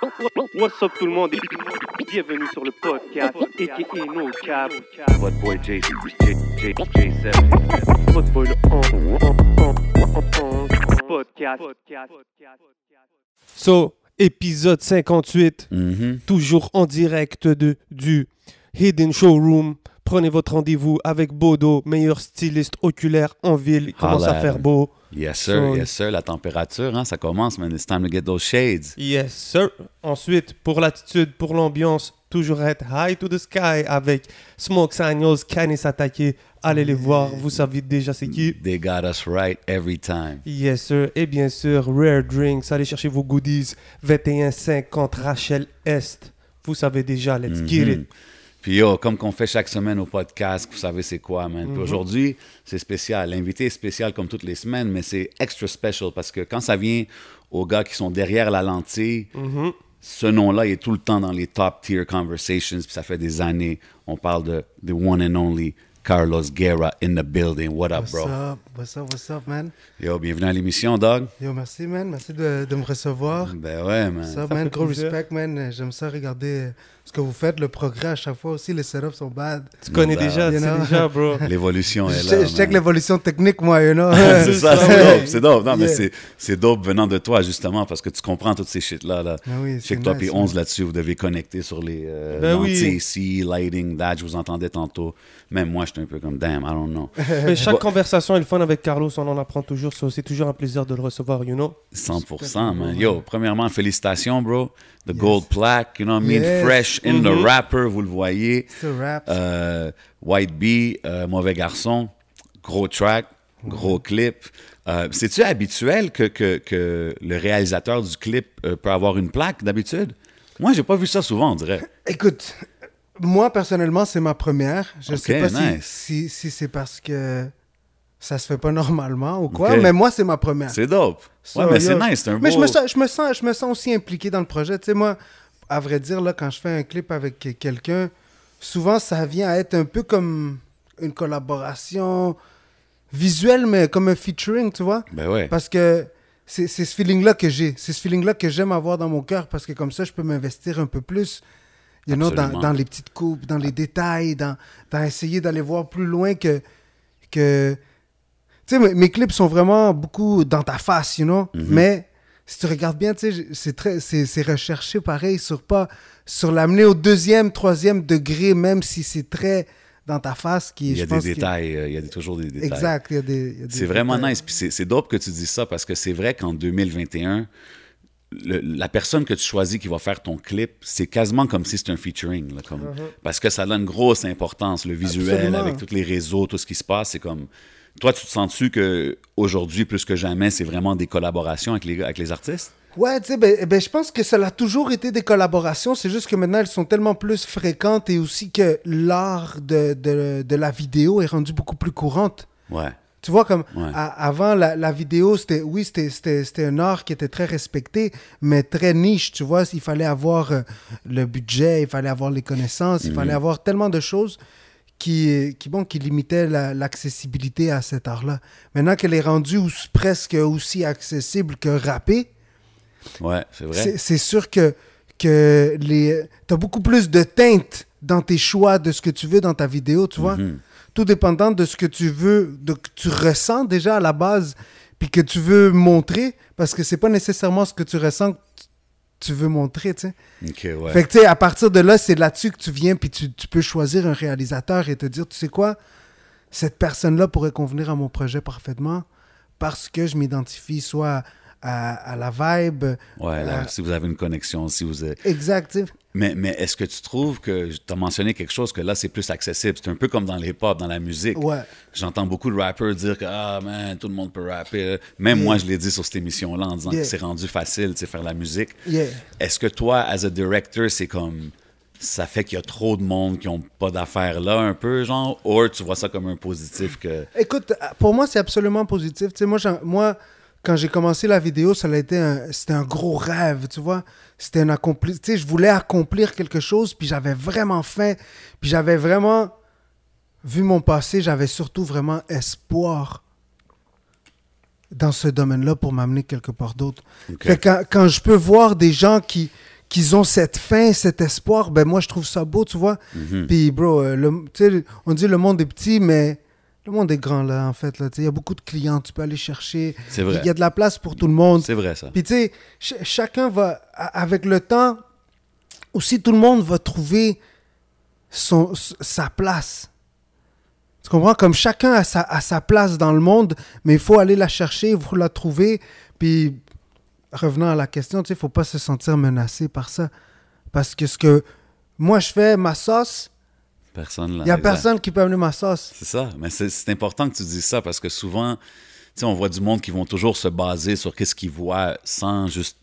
What's up tout le monde? Et bienvenue sur le podcast aka No Cap. What boy J, J, J, J7. Votre boy le on, podcast. So, épisode 58, Mhm. toujours en direct de, du Hidden Showroom. Prenez votre rendez-vous avec Bodo, meilleur styliste oculaire en ville. Il commence Holla à faire beau. Yes, sir, So- yes, sir. La température, hein, ça commence, man. It's time to get those shades. Yes, sir. Ensuite, pour l'attitude, pour l'ambiance, toujours être high to the sky avec Smoke Signals, Canis Attaqué. Allez les voir, vous savez déjà c'est qui. They got us right every time. Yes, sir. Et bien sûr, Rare Drinks. Allez chercher vos goodies. 2150 Rachel Est. Vous savez déjà, let's get Mhm. it. Puis yo, comme qu'on fait chaque semaine au podcast, vous savez c'est quoi, man. Mhm. Puis aujourd'hui, c'est spécial. L'invité est spécial comme toutes les semaines, mais c'est extra special parce que quand ça vient aux gars qui sont derrière la lentille, Mhm. ce nom-là est tout le temps dans les top tier conversations, puis ça fait des années. On parle de the one and only Carlos Guerra in the building. What up, What's bro? up? What's up? What's up, man? Yo, bienvenue à l'émission, dog. Yo, merci, man. Merci de, de me recevoir. Ben ouais, man. What's up, Ça man? Gros plaisir. respect, man. J'aime ça regarder ce que vous faites, le progrès à chaque fois aussi. Les setups sont bad. Tu connais Ben, déjà, tu sais déjà, bro. L'évolution est Je là. je check l'évolution technique, moi, you know? c'est ça, c'est dope, c'est dope. Non, mais Yeah. c'est, c'est dope venant de toi, justement, parce que tu comprends toutes ces shit-là. Là. Ah oui, que toi nice, man. 11 là-dessus, vous devez connecter sur les euh, Ben oui. lentilles ici, lighting, that. Je vous entendais tantôt. Même moi, j'étais un peu comme, damn, I don't know. Mais chaque Bon. conversation est le fun avec Carlos, on en apprend toujours. so C'est toujours un plaisir de le recevoir, you know. 100%, man. Yo, premièrement, félicitations, bro. The gold plaque, you know what I mean? Yes. Fresh in the rapper, vous le voyez. C'est rap. Euh, White Bee, euh, Mauvais Garçon, gros track, gros clip. Euh, C'est-tu habituel que, que, que le réalisateur du clip euh, peut avoir une plaque d'habitude? Moi, j'ai pas vu ça souvent, on dirait. Écoute, moi, personnellement, c'est ma première. Je sais pas si- nice. si, si, c'est parce que ça se fait pas normalement ou quoi, mais moi, c'est ma première. C'est dope. So, ouais, mais c'est nice, c'est un beau... Mais je me, sens, je, me sens, je me sens aussi impliqué dans le projet. Tu sais, moi, à vrai dire, là, quand je fais un clip avec quelqu'un, souvent, ça vient à être un peu comme une collaboration visuelle, mais comme un featuring, tu vois? Ben ouais. Parce que c'est ce feeling-là que j'ai. C'est ce feeling-là que j'aime avoir dans mon cœur parce que comme ça, je peux m'investir un peu plus you know, dans, les petites coupes, dans les détails, dans, dans essayer d'aller voir plus loin que... que... Tu sais, mes, mes clips sont vraiment beaucoup dans ta face, you know? Mhm. Mais si tu regardes bien, tu sais, c'est très- c'est recherché pareil sur pas... Sur l'amener au deuxième, troisième degré, même si c'est très dans ta face. Qui, Il y je a des pense détails, euh, il y a toujours des détails. Exact. il y a des- des C'est vraiment nice. Puis c'est- c'est dope que tu dis ça parce que c'est vrai qu'en 2021, le- la personne que tu choisis qui va faire ton clip, c'est quasiment comme si c'était un featuring. là, comme, Parce que ça donne une grosse importance, le visuel, Absolument. avec tous les réseaux, tout ce qui se passe. C'est comme. Toi, tu te sens-tu que aujourd'hui plus que jamais, c'est vraiment des collaborations avec les, gars- avec les artistes? Ouais, tu sais, ben, ben, je pense que ça a toujours été des collaborations. C'est juste que maintenant, elles sont tellement plus fréquentes et aussi que l'art de, de, de la vidéo est rendu beaucoup plus courante. Ouais. Tu vois, comme Ouais. à- avant, la, la vidéo, c'était, oui, c'était, c'était, c'était un art qui était très respecté, mais très niche. Tu vois, il fallait avoir euh, le budget, il fallait avoir les connaissances, il fallait avoir tellement de choses qui, qui, bon, qui limitaient la- l'accessibilité à cet art-là. Maintenant qu'elle est rendue presque aussi accessible que rapper, Ouais, c'est vrai. c'est c'est sûr que, que les... tu as beaucoup plus de teintes dans tes choix de ce que tu veux dans ta vidéo, tu vois. Mhm. Tout dépendant de ce que tu veux, de que tu ressens déjà à la base, puis que tu veux montrer, parce que c'est pas nécessairement ce que tu ressens que tu- veux montrer, tu sais. Ok, ouais. Fait que, tu sais, à partir de là, c'est là-dessus que tu viens, puis tu, tu peux choisir un réalisateur et te dire, tu sais quoi, cette personne-là pourrait convenir à mon projet parfaitement parce que je m'identifie soit à, à la vibe. Ouais, là, si vous avez une connexion, si vous êtes... exact, tu sais. Mais, mais est-ce que tu trouves que tu as mentionné quelque chose que là, c'est plus accessible? C'est un peu comme dans le hip-hop, dans la musique. Ouais. J'entends beaucoup de rappers dire que ah man, tout le monde peut rapper. Même Yeah. moi, je l'ai dit sur cette émission-là en disant Yeah. que c'est rendu facile, sais, faire la musique. Yeah. Est-ce que toi, as a director, c'est comme ça fait qu'il y a trop de monde qui ont pas d'affaires là, un peu, genre, ou tu vois ça comme un positif que. Écoute, pour moi, c'est absolument positif. Tu sais, moi, moi, quand j'ai commencé la vidéo, ça a été un, c'était un gros rêve, tu vois. C'était un accompli. Tu sais, je voulais accomplir quelque chose, puis j'avais vraiment faim, puis j'avais vraiment, vu mon passé, j'avais surtout vraiment espoir dans ce domaine-là pour m'amener quelque part d'autre. Ok. Fait que quand, quand je peux voir des gens qui, qu'ils ont cette faim, cet espoir, ben moi, je trouve ça beau, tu vois. Mhm. Puis, bro, euh, le- tu sais, on dit le monde est petit, mais le monde est grand, là, en fait. Il y a beaucoup de clients, tu peux aller chercher. C'est vrai. Il y a de la place pour tout le monde. C'est vrai, ça. Puis, tu sais, ch- chacun va, avec le temps, aussi, tout le monde va trouver son, sa place. Tu comprends? Comme chacun a sa, a sa place dans le monde, mais il faut aller la chercher, il faut la trouver. Puis, revenant à la question, tu sais, il faut pas se sentir menacé par ça. Parce que ce que moi je fais, ma sauce, Personne là. il y a personne qui peut amener ma sauce. C'est ça. Mais c'est important que tu dises ça parce que souvent, tu sais, on voit du monde qui vont toujours se baser sur qu'est-ce qu'ils voient sans juste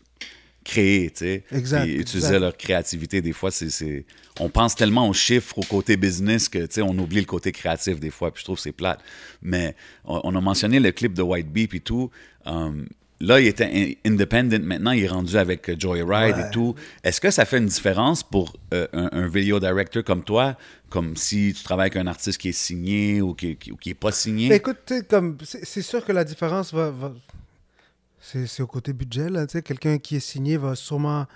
créer, tu sais. Exact, Puis utiliser exact. leur créativité. Des fois, c'est, c'est- on pense tellement aux chiffres, au côté business que, tu sais, on oublie le côté créatif des fois. Puis je trouve que c'est plate. Mais on, on a mentionné le clip de White Bee puis tout. Um, Là, il était in- independent. Maintenant, il est rendu avec euh, Joyride Ouais. et tout. Est-ce que ça fait une différence pour euh, un, un video director comme toi, comme si tu travailles avec un artiste qui est signé ou qui, qui, qui est pas signé? Mais écoute, comme c'est sûr que la différence va. va- c'est au côté budget, là. Tu sais, quelqu'un qui est signé va sûrement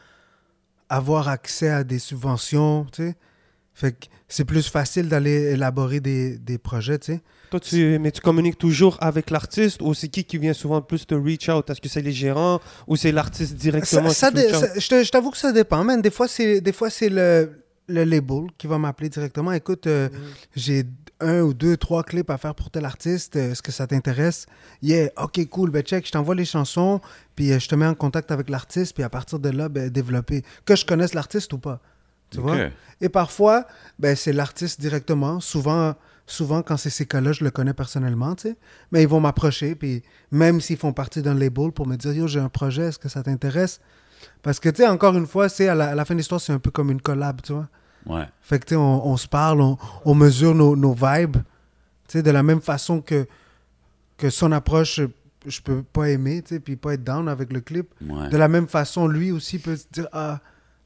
avoir accès à des subventions, tu sais. Fait que c'est plus facile d'aller élaborer des, des projets, tu sais. Toi, tu, mais tu communiques toujours avec l'artiste ou c'est qui qui vient souvent plus te reach out? Est-ce que c'est les gérants ou c'est l'artiste directement Ça, dé- je t'avoue que ça dépend, man. Des fois, c'est, des fois, c'est le, le label qui va m'appeler directement. Écoute, euh, j'ai un ou deux, trois clips à faire pour tel artiste. euh, Est-ce que ça t'intéresse? Yeah, ok, cool. Ben, check, je t'envoie les chansons, puis euh, je te mets en contact avec l'artiste, puis à partir de là, ben, développer. Que je connaisse l'artiste ou pas. Tu vois? Et parfois, ben, c'est l'artiste directement. Souvent, souvent quand c'est ces cas-là, je le connais personnellement, tu sais. Mais ils vont m'approcher, puis même s'ils font partie d'un label pour me dire, yo, j'ai un projet, est-ce que ça t'intéresse? Parce que, tu sais, encore une fois, c'est à la, à la fin de l'histoire, c'est un peu comme une collab, tu vois. Ouais. Fait que, tu sais, on, on se parle, on, on mesure nos, nos vibes, tu sais, de la même façon que, que son approche, je peux pas aimer, tu sais, puis pas être down avec le clip. Ouais. De la même façon, lui aussi peut se dire Ah,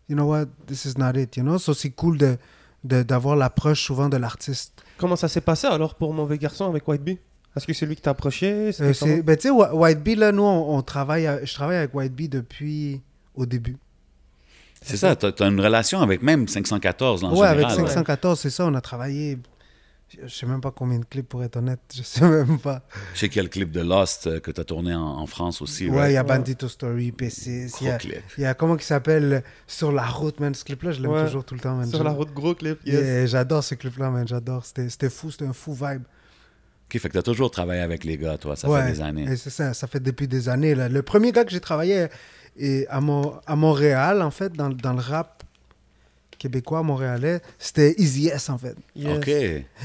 you know what, this is not it, you know? So c'est cool de- d'avoir l'approche souvent de l'artiste. Comment ça s'est passé alors pour Mauvais Garçon avec White Bee? Est-ce que c'est lui qui t'a approché? Euh, ben, tu sais, Wh- White Bee, là, nous, on, on travaille, à- je travaille avec White Bee depuis au début. C'est ça, tu as, une relation avec même 514 en ouais, général. avec 514, c'est ça, on a travaillé. Je sais même pas combien de clips pour être honnête, je sais même pas. Je sais qu'il y a le clip de Lost euh, que tu as tourné en, en France aussi. Ouais, il y a Bandito Story, P6, il y Gros a, clip. il y a comment qui s'appelle Sur la route, man. Ce clip-là, je l'aime Ouais. toujours tout le temps, man. Sur la route, gros clip. yes. Yeah, j'adore ce clip-là, man. J'adore. C'était, c'était fou, c'était un fou vibe. OK, fait que tu as toujours travaillé avec les gars, toi. Ça Ouais, fait des années. et c'est ça, ça fait depuis des années. Là. Le premier gars que j'ai travaillé est à, Mon- à Montréal, en fait, dans, dans le rap québécois montréalais, c'était Easy S, en fait. Yes. OK.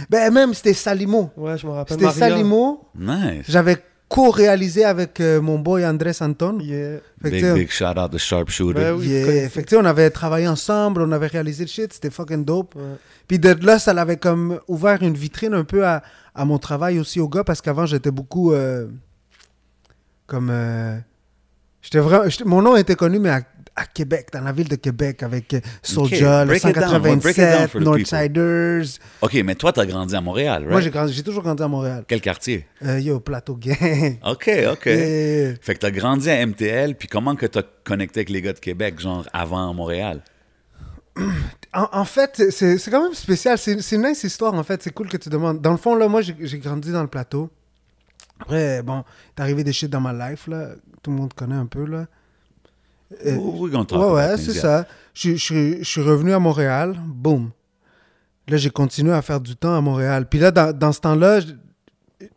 Ben, même, c'était Salimo. Ouais, je me rappelle. C'était. Salimo. Nice. J'avais co-réalisé avec euh, mon boy Andrés Anton. Yeah. Big, big shout out to Sharpshooter. Ben oui, yeah. sais, on avait travaillé ensemble, on avait réalisé le shit, c'était fucking dope. Ouais. Puis de là, ça l'avait comme ouvert une vitrine un peu à, à mon travail aussi au gars, parce qu'avant, j'étais beaucoup euh, comme... euh, j'étais vraiment, mon nom était connu, mais à, à Québec, dans la ville de Québec, avec euh, it down 187, for the Northsiders. OK, mais toi, tu as grandi à Montréal, right? Moi, j'ai, grandi- j'ai toujours grandi à Montréal. Quel quartier? Euh, yo, Plateau Gang. OK, OK. Yeah. Fait que tu as grandi à MTL, puis comment que tu as connecté avec les gars de Québec, genre avant Montréal? En, en fait, c'est, c'est quand même spécial. C'est, c'est une nice histoire, en fait. C'est cool que tu demandes. Dans le fond, là, moi, j'ai, j'ai grandi dans le plateau. Après, bon, t'es arrivé des shit dans ma life, là. Tout le monde connaît un peu, là. Euh, talk ouais, c'est ça. Je, je, suis- je suis revenu à Montréal. Boum. Là, j'ai continué à faire du temps à Montréal. Puis là, dans, dans ce temps-là,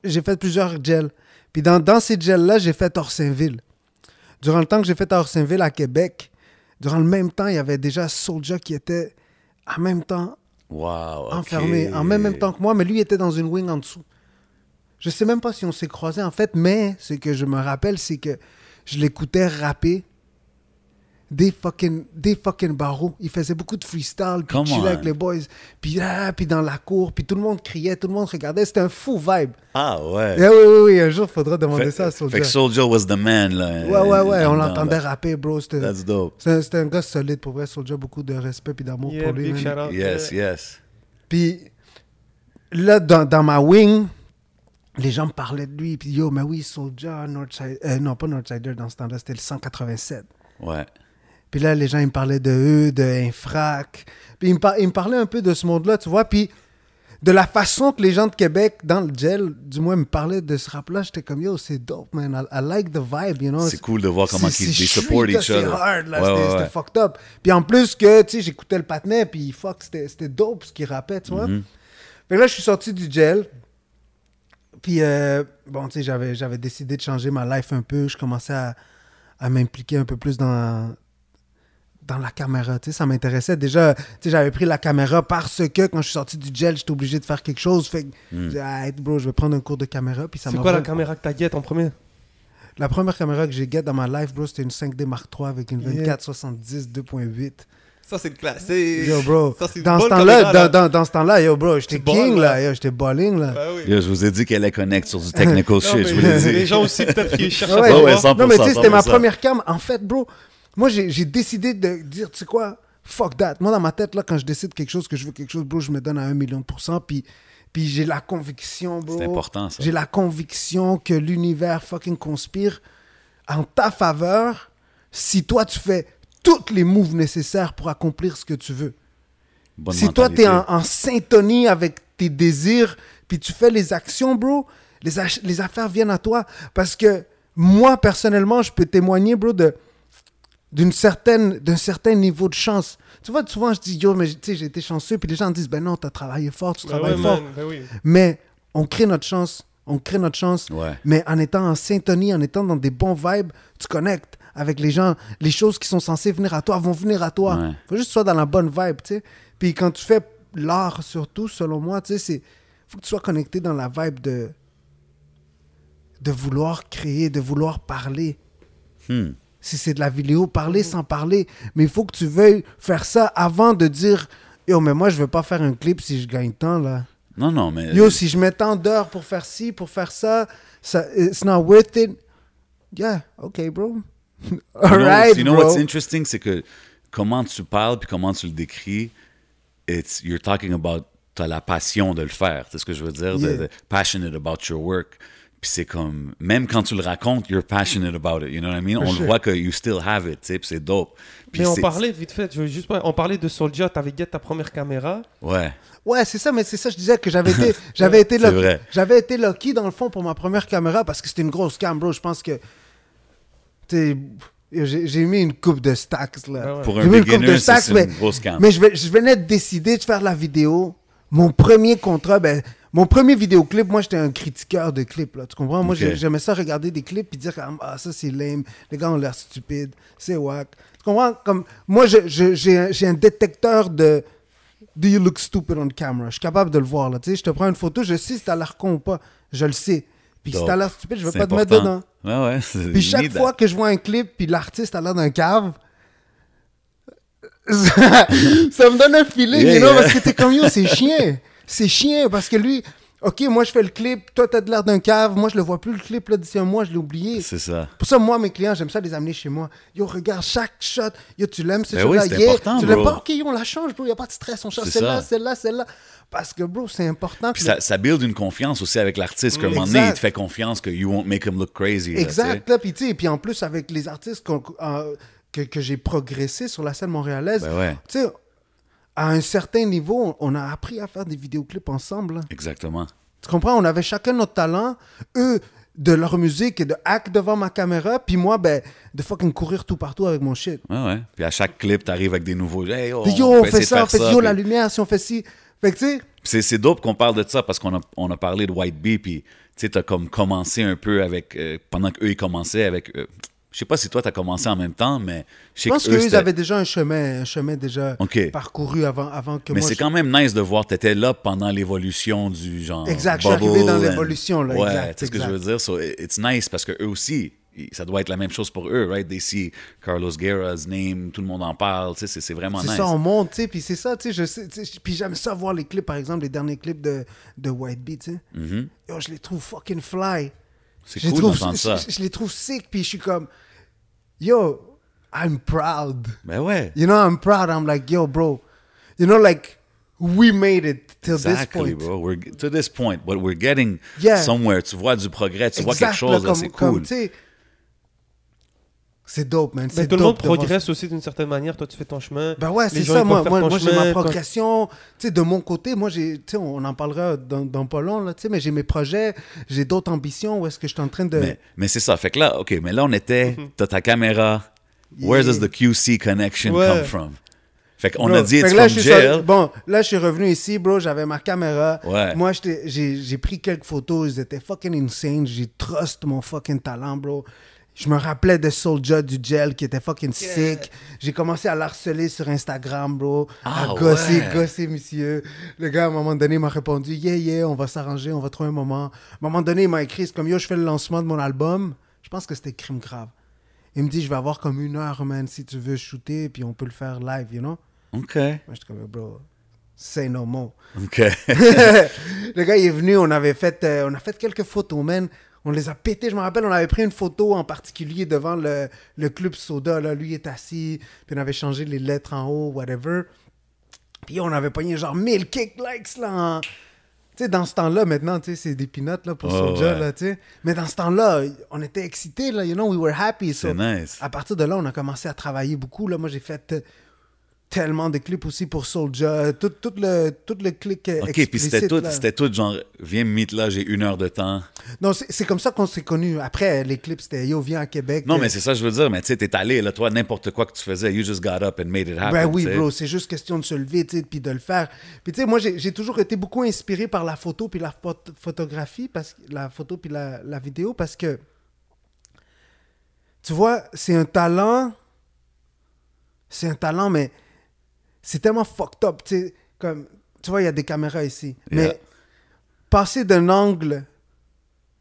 j'ai fait plusieurs gels. Puis dans, dans ces gels-là, j'ai fait Orsainville. Durant le temps que j'ai fait à Orsainville, à Québec, durant le même temps, il y avait déjà Soulja qui était en même temps Wow, enfermé, en même, même temps que moi, mais lui était dans une wing en dessous. Je sais même pas si on s'est croisés en fait, mais ce que je me rappelle, c'est que je l'écoutais rapper des fucking, des fucking barreaux. Il faisait beaucoup de freestyle, puis Come il chillait on. avec les boys, puis là, puis dans la cour, puis tout le monde criait, tout le monde regardait. C'était un fou vibe. Ah, ouais. Eh oui, oui, oui, un jour, il faudra demander Fait, ça à fait Soulja. que Soulja was the man, là. Ouais, ouais, ouais, on l'entendait rapper, bro. C'était That's dope. c'était un, c'était un gars solide, pour vrai. Soulja, beaucoup de respect puis d'amour Yeah, pour lui. big shout out. Yes, Yeah. yes. Puis là, dans, dans ma wing, les gens me parlaient de lui. Puis yo, mais oui, Soulja, Northside. euh, non, pas Northsider dans ce temps-là, c'était le 187. Ouais. Puis là, les gens, ils me parlaient de eux, de Infrac. Puis ils me, par- ils me parlaient un peu de ce monde-là, tu vois. Puis de la façon que les gens de Québec, dans le gel, du moins, me parlaient de ce rap-là, j'étais comme, yo, c'est dope, man. I, I like the vibe, you know. C'est cool de voir comment ils c'est they street, support là, each other. hard, là. Ouais, C'était ouais, c'était ouais. fucked up. Puis en plus que, tu sais, j'écoutais le patinet, puis fuck, c'était dope ce qu'il rappait, tu vois. Fait que là, je suis sorti du gel. Puis, euh, bon, tu sais, j'avais, j'avais décidé de changer ma life un peu. Je commençais à, à m'impliquer un peu plus dans, dans la caméra. Tu sais, ça m'intéressait. Déjà, tu sais, j'avais pris la caméra parce que quand je suis sorti du gel, j'étais obligé de faire quelque chose. Fait que, j'ai dit, Ah, bro, je vais prendre un cours de caméra. Puis ça C'est quoi la caméra que t'as guette en premier? La première caméra que j'ai get dans ma life, bro, c'était une 5D Mark III avec une Yeah. 24-70 2.8. Ça, c'est le classique. Yo, bro. Ça, c'est une Dans ce temps-là, caméra, dans, là. dans, dans ce temps-là, yo, bro, j'étais king, là. là. Yo, j'étais balling, là. Oui. Yo, je vous ai dit qu'elle allait connect sur du technical Non, shit, mais je vous l'ai dit. Les gens aussi, peut-être, qui cherchent Ouais, à ouais, savoir. ouais, 100%, non, mais tu sais, c'était ma 100%. première cam. En fait, bro, moi, j'ai décidé de dire, tu sais quoi, fuck that. Moi, dans ma tête, là, quand je décide quelque chose, que je veux quelque chose, bro, je me donne à un million de pourcents. Puis, puis j'ai la conviction, bro. C'est important, ça. J'ai la conviction que l'univers fucking conspire en ta faveur si toi, tu fais toutes les moves nécessaires pour accomplir ce que tu veux. Bonne si toi, tu es en, en syntonie avec tes désirs, puis tu fais les actions, bro, les, les affaires viennent à toi. Parce que moi, personnellement, je peux témoigner, bro, de d'une certaine d'un certain niveau de chance. Tu vois, souvent je dis yo mais tu sais j'ai été chanceux puis les gens disent ben non, tu as travaillé fort, tu travailles ouais, fort. man, oui. Mais on crée notre chance, on crée notre chance. Ouais. Mais en étant en syntonie, en étant dans des bons vibes, tu connectes avec les gens. Les choses qui sont censées venir à toi vont venir à toi. Ouais. faut juste que tu sois dans la bonne vibe, tu sais. Puis quand tu fais l'art, surtout, selon moi, tu sais, c'est... faut que tu sois connecté dans la vibe de... de vouloir créer, de vouloir parler. Hmm. Si c'est de la vidéo, parler sans parler. Mais il faut que tu veuilles faire ça avant de dire... Yo, mais moi, je veux pas faire un clip si je gagne tant, là. Non, non, mais. Yo, si je mets tant d'heures pour faire ci, pour faire ça, ça it's not worth it. Yeah, okay, bro. You know- Alright, you know bro. what's interesting, c'est que comment tu parles puis comment tu le décris, it's, you're talking about, t'as la passion de le faire. C'est ce que je veux dire, de- Yeah. de passionate about your work. Puis c'est comme, même quand tu le racontes, you're passionate about it. You know what I mean? On sure. le voit que you still have it, tu c'est dope. Puis Mais on parlait vite fait, je veux juste pas- on parlait de Soulja, t'avais get ta première caméra. Ouais. Ouais, c'est ça, mais c'est ça, je disais que j'avais été, j'avais été, lucky- vrai. j'avais été lucky dans le fond pour ma première caméra parce que c'était une grosse cam, bro. Je pense que, tu sais, j'ai j'ai mis une coupe de stacks là. Ah ouais. Pour un J'ai mis une coupe de beginner, c'est stacks, c'est mais, une grosse cam. mais je, vais- je venais de décider de faire la vidéo. Mon premier contrat, ben, mon premier vidéoclip, moi j'étais un critiqueur de clips, là, tu comprends? Moi j'aimais ça regarder des clips et dire ah ça c'est lame, les gars ont l'air stupides, c'est whack. Tu comprends? Comme, moi j'ai un- détecteur de Do you look stupid on camera? Je suis capable de le voir, là, tu sais, je te prends une photo, je sais si t'as l'air con ou pas, je le sais. Puis si Dope. t'as l'air stupide, je vais C'est pas te mettre dedans. Ouais, ouais. Puis chaque fois that. que je vois un clip, puis l'artiste a l'air d'un cave, ça, ça me donne un feeling, Yeah, you know, yeah. parce que t'es comme yo, c'est chien. C'est chien, parce que lui, ok, moi je fais le clip, toi t'as de l'air d'un cave, moi je le vois plus le clip, là, d'ici un mois, je l'ai oublié. C'est ça. Pour ça, moi, mes clients, j'aime ça les amener chez moi. Yo, regarde chaque shot. Yo, tu l'aimes, Ben shot-là? oui, c'est Yeah. important, Tu l'aimes pas? Ok, on la change, bro. Y a pas de stress. On change C'est celle-là, celle-là, celle-là. Parce que, bro, c'est important. Puis que le- ça, ça build une confiance aussi avec l'artiste, qu'à un moment donné, il te fait confiance que you won't make him look crazy. là. Exact. Là, puis, tu sais, puis en plus, avec les artistes euh, que, que j'ai progressé sur la scène montréalaise, Ben ouais. tu sais, à un certain niveau, on a appris à faire des vidéoclips ensemble. Exactement. Tu comprends? On avait chacun notre talent. Eux, de leur musique et de hack devant ma caméra. Puis moi, ben, de fucking courir tout partout avec mon shit. Ouais, ouais. Puis à chaque clip, t'arrives avec des nouveaux. Hey, oh, yo, on fait ça, on fait yo, la lumière, si on fait ci. Fait que, tu sais, c'est dope qu'on parle de ça parce qu'on a, on a parlé de White Bee, puis tu sais, t'as comme commencé un peu avec. euh, pendant qu'eux, ils commençaient avec. euh, je sais pas si toi, t'as commencé en même temps, mais je sais pense que eux, qu'eux, ils c'était- avaient déjà un chemin, un chemin déjà parcouru avant, avant que Mais moi. c'est je- quand même nice de voir, t'étais là pendant l'évolution du genre. Exact, je suis arrivé dans and- l'évolution, là, Ouais, exact, tu sais ce que je exact. veux dire? So, it- it's nice parce que eux aussi, ça doit être la même chose pour eux, right? They see Carlos Guerra's name, tout le monde en parle, tu sais, c'est, c'est vraiment C'est nice. ça, on monte, tu sais, puis c'est ça, tu sais, tu puis j'aime ça voir les clips, par exemple, les derniers clips de, de White Bee, tu sais. Yo, je les trouve fucking fly. C'est cool d'entendre ça. je- je les trouve sick, puis je suis comme, yo, I'm proud. Ben ouais. You know, I'm proud. I'm like, yo, bro. You know, like, we made it till Exactly, this point. bro. We're, to this point, but we're getting Yeah. somewhere. Tu vois du progrès, tu vois quelque chose, c'est cool. sais, C'est dope, man. Mais tout le monde progresse aussi d'une certaine manière. Toi, tu fais ton chemin. Ben ouais, c'est ça. Moi, moi, j'ai ma progression. Tu sais, de mon côté, moi, j'ai, tu sais, on en parlera dans, dans pas long, là, tu sais, mais j'ai mes projets, j'ai d'autres ambitions où est-ce que je suis en train de. Mais, mais c'est ça. Fait que là, OK, mais là, on était, t'as ta caméra. Where does the QC connection Ouais. come from? Fait qu'on a dit, it's que là, from jail. bon, là, je suis revenu ici, bro. J'avais ma caméra. Ouais. Moi, j'ai pris quelques photos. Ils étaient fucking insane. J'ai trust mon fucking talent, bro. Je me rappelais de Soulja du gel qui était fucking sick. J'ai commencé à l'harceler sur Instagram, bro. Ah, à gosser, ouais. gosser, monsieur. Le gars, à un moment donné, m'a répondu Yeah, yeah, on va s'arranger, on va trouver un moment. À un moment donné, il m'a écrit C'est comme Yo, je fais le lancement de mon album. Je pense que c'était Crime Grave. Il me dit Je vais avoir comme une heure, man, si tu veux shooter, puis on peut le faire live, you know? OK. Moi, j'étais comme, bro, say no more. OK. le gars, il est venu, on avait fait, euh, on a fait quelques photos, man. On les a pétés. Je me rappelle, on avait pris une photo en particulier devant le, le club soda. Là. Lui est assis, puis on avait changé les lettres en haut, whatever. Puis on avait pogné genre 1000 kick likes là. en- Tu sais, dans ce temps-là, maintenant, tu sais, c'est des peanuts là, pour Ouais, Soulja, ouais. là, tu sais. Mais dans ce temps-là, on était excités, là, you know, we were happy. So, C'est nice. à partir de là, on a commencé à travailler beaucoup. Là, moi, j'ai fait tellement de clips aussi pour Soulja. Tout, tout, le, tout le clic euh, OK, puis c'était tout, c'était tout genre, viens me meet là, j'ai une heure de temps. Non, c'est comme ça qu'on s'est connus. Après, les clips, c'était Yo, viens à Québec. Non, Euh, mais c'est ça que je veux dire. Mais tu sais, t'es allé, là, toi, n'importe quoi que tu faisais, you just got up and made it happen. Ben oui, bro, c'est juste question de se lever, tu sais, puis de le faire. Puis tu sais, moi, j'ai toujours été beaucoup inspiré par la photo puis la phot- photographie, parce que la photo puis la, la vidéo, parce que, tu vois, c'est un talent, c'est un talent, mais c'est tellement fucked up, tu sais, comme, tu vois, il y a des caméras ici, Yeah. mais passer d'un angle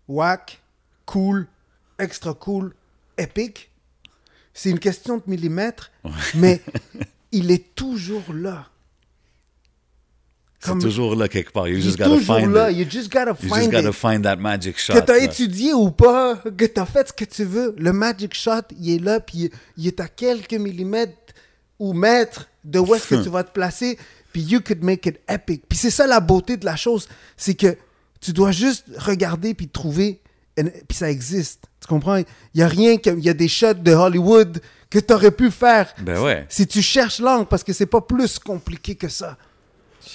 whack, cool, extra cool, épique, c'est une question de millimètres, mais il est toujours là. C'est toujours là quelque part. You Il just est gotta toujours find là. it. You just gotta You find just gotta find that magic shot. Que t'as étudié ou pas, que t'as fait ce que tu veux, le magic shot, il est là, puis il est à quelques millimètres ou mètres de où est-ce que tu vas te placer, puis you could make it epic. Puis c'est ça la beauté de la chose, c'est que tu dois juste regarder puis trouver, and- puis ça existe. Tu comprends? Il y a rien, que- il y a des shots de Hollywood que t'aurais pu faire Ben ouais. si tu cherches l'angle, parce que c'est pas plus compliqué que ça.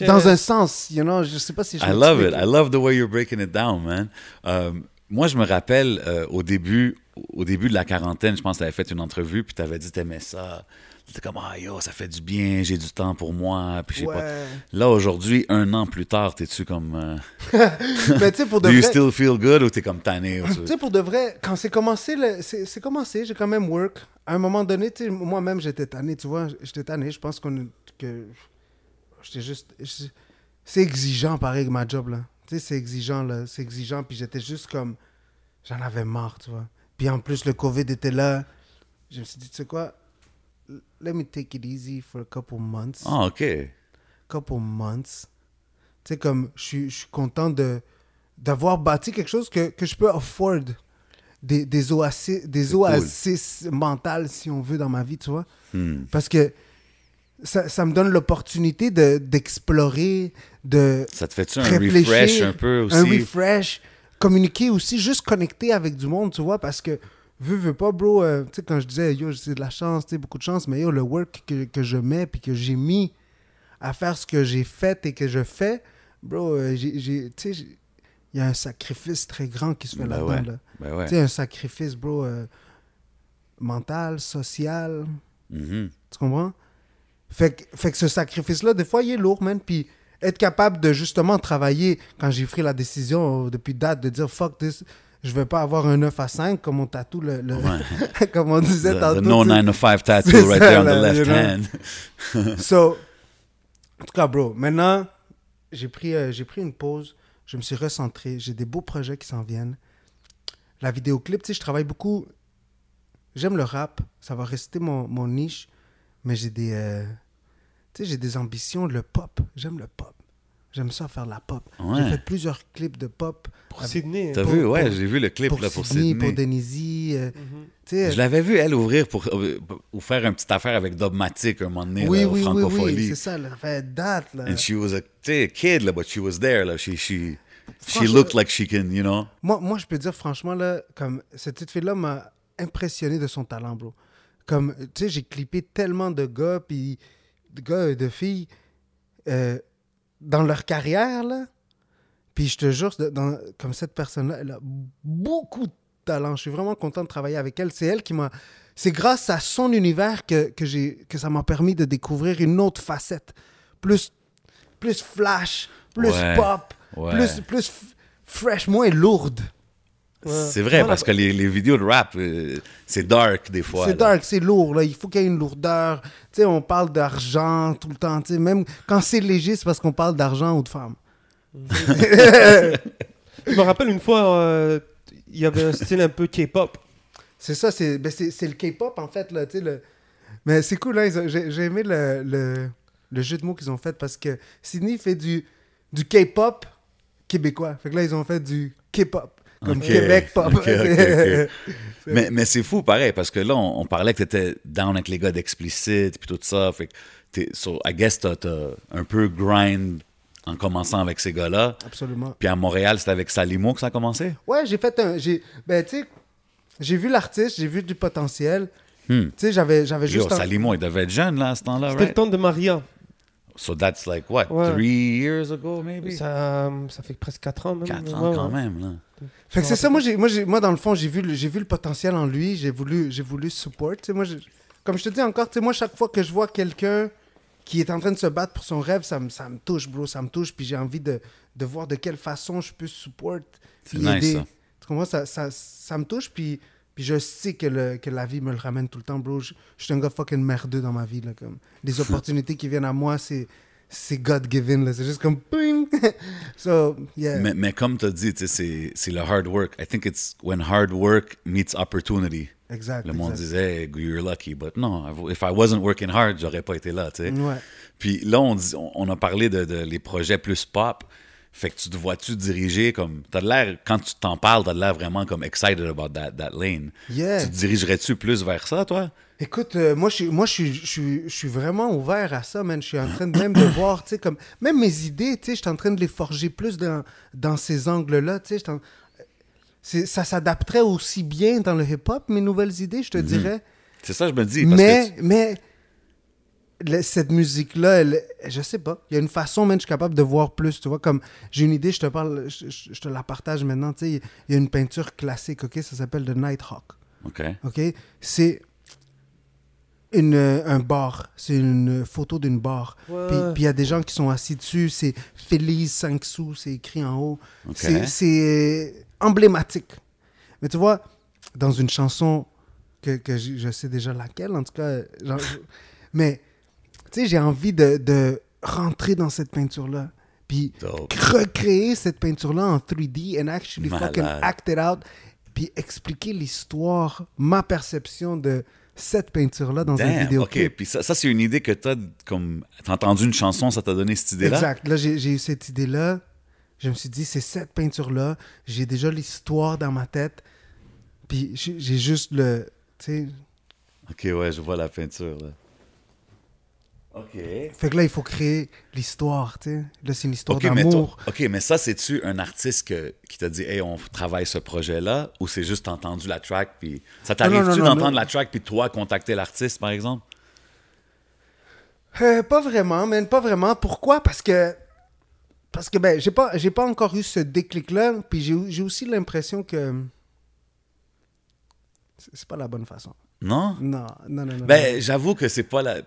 Dans un sens, you know, je sais pas si je I love it. I love the way you're breaking it down, man. Euh, moi, je me rappelle euh, au début, au début de la quarantaine, je pense que tu avais fait une entrevue, puis tu avais dit que t'aimais ça. T'étais comme, ah yo, ça fait du bien, j'ai du temps pour moi, puis je sais pas. Ouais. Là, aujourd'hui, un an plus tard, t'es-tu comme. euh, Mais tu sais, pour de do you vrai... still feel good ou t'es comme tanné? tu- sais, pour de vrai, quand c'est commencé, le- c'est commencé, j'ai quand même work. À un moment donné, tu moi-même, j'étais tanné, tu vois, j'étais tanné. Je pense qu'on que j'étais juste... C'est exigeant, pareil, ma job, là. Tu sais, c'est exigeant, là. C'est exigeant, puis j'étais juste comme... J'en avais marre, tu vois. Puis en plus, le COVID était là. Je me suis dit, tu sais quoi? Let me take it easy for a couple months. Ah, OK. couple months. Tu sais, comme je suis- content de d'avoir bâti quelque chose que, que je peux afford. Des, des oasis, des cool. oasis mentales, si on veut, dans ma vie, tu vois. Hmm. Parce que ça, ça me donne l'opportunité de- d'explorer, de Ça te fait-tu un refresh un peu aussi? Un refresh. Communiquer aussi, juste connecter avec du monde, tu vois, parce que, veux, veux pas, bro, euh, tu sais, quand je disais, yo, c'est de la chance, tu sais, beaucoup de chance, mais yo, le work que, que je mets, puis que j'ai mis à faire ce que j'ai fait et que je fais, bro, euh, j'ai, tu sais, il y a un sacrifice très grand qui se fait Ben là-dedans, ouais. là. Ben ouais. Tu sais, un sacrifice, bro, euh, mental, social, Mhm. tu comprends? Fait que, fait que ce sacrifice-là, des fois, il est lourd, man. Puis être capable de justement travailler, quand j'ai pris la décision depuis date de dire fuck this, je vais pas avoir un 9 à 5 comme on tatoue le. le- comme on disait The, the tantôt. no tu sais. 9 to 5 tattoo right ça, there on the left you know. hand. So, en tout cas, bro, maintenant, j'ai pris, euh, j'ai pris une pause. Je me suis recentré. J'ai des beaux projets qui s'en viennent. La vidéoclip, tu sais, je travaille beaucoup. J'aime le rap. Ça va rester mon, mon niche. Mais j'ai des. euh, tu sais, j'ai des ambitions. Le pop. J'aime le pop. J'aime ça faire la pop. Ouais. J'ai fait plusieurs clips de pop. Pour Sydney. T'as Pour- vu? Ouais, j'ai vu le clip Pour là, pour Sydney, Sydney. pour Denisi. euh, tu sais, Je l'avais vu, elle, ouvrir pour, euh, ou faire une petite affaire avec Dogmatic un moment donné, oui, là, au oui, oui, oui, c'est ça. Ça fait date, là. And she was a, tu sais, kid, là, but she was there, là. She, she, she looked like she can, you know? Moi, moi, je peux dire franchement, là, comme cette petite fille-là m'a impressionné de son talent, bro. Comme, tu sais, j'ai clippé tellement de gars, puis de gars et de filles euh, dans leur carrière, là. Puis je te jure, dans- comme cette personne-là, elle a beaucoup de talent. Je suis vraiment content de travailler avec elle. C'est elle qui m'a. C'est grâce à son univers que, que, j'ai, que ça m'a permis de découvrir une autre facette. Plus, plus flash, plus Ouais. pop, Ouais. plus, plus f- fresh, moins lourde. C'est vrai, Voilà. parce que les, les vidéos de rap, euh, c'est dark des fois. C'est dark, c'est lourd. Là. Il faut qu'il y ait une lourdeur. Tu sais, on parle d'argent tout le temps. Tu sais, même quand c'est léger, c'est parce qu'on parle d'argent ou de femmes. Je me rappelle une fois, euh, il y avait un style un peu K-pop. C'est ça, c'est ben le K-pop en fait. Là, tu sais, le... Mais c'est cool, hein, j'ai aimé le, le, le jeu de mots qu'ils ont fait parce que Sydney fait du, du K-pop québécois. Fait que là, ils ont fait du K-pop. Comme Ok, Québec pop. ok, ok, ok. Mais, mais c'est fou, pareil, parce que là, on, on parlait que t'étais down avec les gars d'explicite, puis tout ça. Fait que, t'es, so, I guess, t'as, t'as un peu grind en commençant avec ces gars-là. Absolument. Puis à Montréal, c'était avec Salimo que ça a commencé? Ouais, j'ai fait un. j'ai- Ben, tu sais, j'ai vu l'artiste, j'ai vu du potentiel. Hmm. Tu sais, j'avais j'avais Yo, juste. un- Salimo, il devait être jeune, là, à ce temps-là, C'était le temps de Maria. So that's like, what, Ouais. three years ago, maybe? Ça, ça fait presque 4 ans même. Quatre ans ouais. quand même, là. Fait que c'est ça, moi, j'ai, moi, j'ai, moi, dans le fond, j'ai vu, le- j'ai vu le potentiel en lui, j'ai voulu, j'ai voulu support. Tu sais, moi, j'ai- comme je te dis encore, tu sais, moi, chaque fois que je vois quelqu'un qui est en train de se battre pour son rêve, ça me, ça me touche, bro, ça me touche, puis j'ai envie de, de voir de quelle façon je peux support. C'est puis nice, aider. ça. Tu comprends? Ça, ça, ça me touche, puis, puis je sais que, le, que la vie me le ramène tout le temps, bro. Je, je suis un gars fucking merdeux dans ma vie, là, comme. Les opportunités qui viennent à moi, c'est, c'est God-given. C'est juste comme, ping! so, yeah. Mais, mais comme tu as dit, c'est, le hard work. I think it's when hard work meets opportunity. exact. Le monde exact. disait, hey, you're lucky. But no, if I wasn't working hard, j'aurais pas été là. Ouais. Puis là, on, dit, on, on a parlé de, de les projets plus pop. Fait que tu te vois-tu diriger comme. T'as de l'air, quand tu t'en parles, t'as de l'air vraiment comme excited about that, that lane. Yeah. Tu te dirigerais-tu plus vers ça, toi? Écoute, euh, moi, je suis, moi je, suis, je, suis, je suis vraiment ouvert à ça, man. Je suis en train de même de voir, tu sais, comme... Même mes idées, tu sais, je suis en train de les forger plus dans, dans ces angles-là, tu sais. c'est- Ça s'adapterait aussi bien dans le hip-hop, mes nouvelles idées, je te dirais. C'est ça, je me dis. Parce Mais, que tu- mais... cette musique-là, elle- je sais pas. Il y a une façon, man, je suis capable de voir plus, tu vois. Comme, j'ai une idée, je te parle, je, je- je te la partage maintenant, tu sais. Il y a une peinture classique, OK? Ça s'appelle The Nighthawk. OK. OK? C'est une, euh, un bar. C'est une photo d'une bar. Ouais. Puis il y a des gens qui sont assis dessus. C'est Félix 5 sous. C'est écrit en haut. OK. C'est- euh, emblématique. Mais tu vois, dans une chanson que, que je, je sais déjà laquelle, en tout cas. genre, mais, tu sais, j'ai envie de, de rentrer dans cette peinture-là. Puis Dope. recréer cette peinture-là en 3D and actually fucking act it out. Puis expliquer l'histoire, ma perception de cette peinture-là dans un Damn, vidéo. OK. Puis ça, ça c'est une idée que t'as, comme... T'as entendu une chanson, ça t'a donné cette idée-là? Exact. Là, j'ai eu cette idée-là. Je me suis dit, c'est cette peinture-là. J'ai déjà l'histoire dans ma tête. Puis j'ai j'ai juste le. Tu sais. OK, ouais, je vois la peinture, là. OK. Fait que là, il faut créer l'histoire, tu sais. Là, c'est une histoire OK, mais, d'amour. toi- OK, mais ça, c'est-tu un artiste que- qui t'a dit, hey, on travaille ce projet-là, ou c'est juste entendu la track, puis. Ça t'arrive-tu d'entendre la track, puis toi, contacter l'artiste, par exemple? Euh, pas vraiment, man, pas vraiment. Pourquoi? Parce que. Parce que, ben, j'ai pas, j'ai pas encore eu ce déclic-là. Puis j'ai j'ai aussi l'impression que. C'est pas la bonne façon. Non? Non, non, non, non. non. Ben, j'avoue que c'est pas la.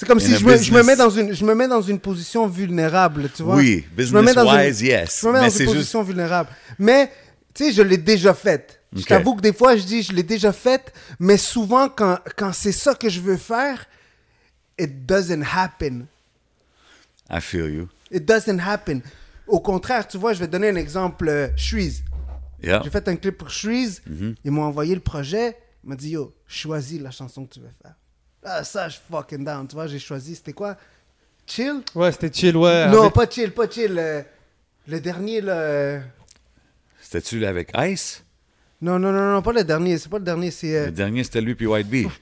C'est comme in si je me, je me business- mets dans une, je me mets dans une position vulnérable, tu vois. Oui, Je me mets dans une- business-wise, yes. Je me mets mais dans une juste. position vulnérable. Mais, tu sais, je l'ai déjà faite. Je Ok. t'avoue que des fois, je dis, je l'ai déjà faite, mais souvent, quand, quand c'est ça que je veux faire, it doesn't happen. I feel you. It doesn't happen. Au contraire, tu vois, je vais te donner un exemple. Euh, Shreeze. Yeah. J'ai fait un clip pour Shreeze. Mm-hmm. Ils m'ont envoyé le projet. Ils m'ont dit, yo, choisis la chanson que tu veux faire. Ah, ça, je suis fucking down. Tu vois, j'ai choisi, c'était quoi? Chill? Ouais, c'était chill, ouais. Non, avec- pas chill, pas chill. euh, le dernier, là. euh, C'était-tu là avec Ice? Non, non, non, non, pas le dernier. C'est pas le dernier, c'est. euh, Le dernier, c'était lui puis White Bee.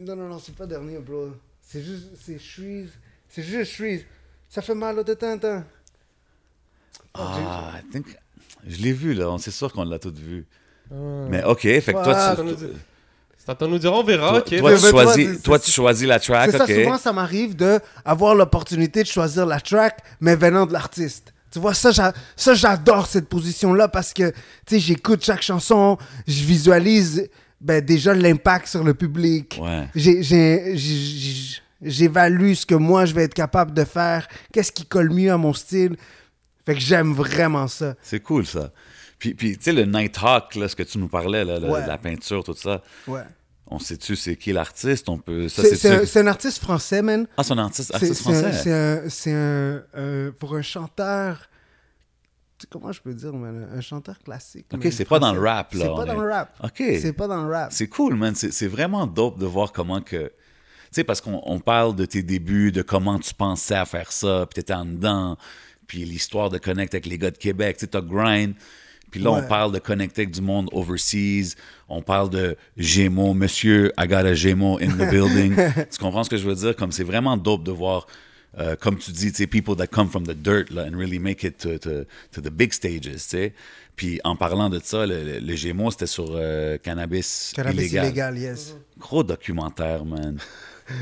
Non, non, non, c'est pas le dernier, bro. C'est juste. C'est Shreeze. C'est juste Shreeze. Ça fait mal au de temps en temps. Ah, I think... Je l'ai vu, là. On c'est sûr qu'on l'a tous vu. Ouais. Mais OK, fait que Ouais, toi, tu... T'entends nous dire, on verra, Toi, ok. toi, Mais- tu choisis, c'est- toi, c'est- tu choisis la track, C'est ça, souvent, ça m'arrive de avoir l'opportunité de choisir la track, mais venant de l'artiste. Tu vois, ça, j'a- ça j'adore cette position-là parce que, tu sais, j'écoute chaque chanson, je visualise ben, déjà l'impact sur le public. Ouais. J'évalue ce que moi, je vais être capable de faire, qu'est-ce qui colle mieux à mon style. Fait que j'aime vraiment ça. C'est cool, ça. Puis, puis tu sais, le Nighthawk, là, ce que tu nous parlais, là, le- Ouais. la peinture, tout ça, Ouais. On sait-tu c'est qui l'artiste? On peut... C'est un, artiste français, man. Ah, c'est un artiste, français. c'est un, euh, pour un chanteur. Comment je peux dire, man, un chanteur classique. OK, c'est pas dans le rap, là, C'est pas est- dans le rap. OK. C'est pas dans le rap. C'est cool, man. C'est vraiment dope de voir comment que... Tu sais, parce qu'on on parle de tes débuts, de comment tu pensais à faire ça, puis t'étais en dedans, puis l'histoire de connecter avec les gars de Québec. Tu sais, t'as grind. Puis là, on parle de connecter avec du monde overseas. On parle de Gémeaux. Monsieur, I got a Gémeaux in the building. tu comprends ce que je veux dire? Comme c'est vraiment dope de voir, euh, comme tu dis, tu sais, people that come from the dirt, là, and really make it to, to, to the big stages, tu sais. Puis en parlant de ça, le, Gémeaux, c'était sur euh, cannabis, Cannabis illégal. illégal, yes. Gros documentaire, man.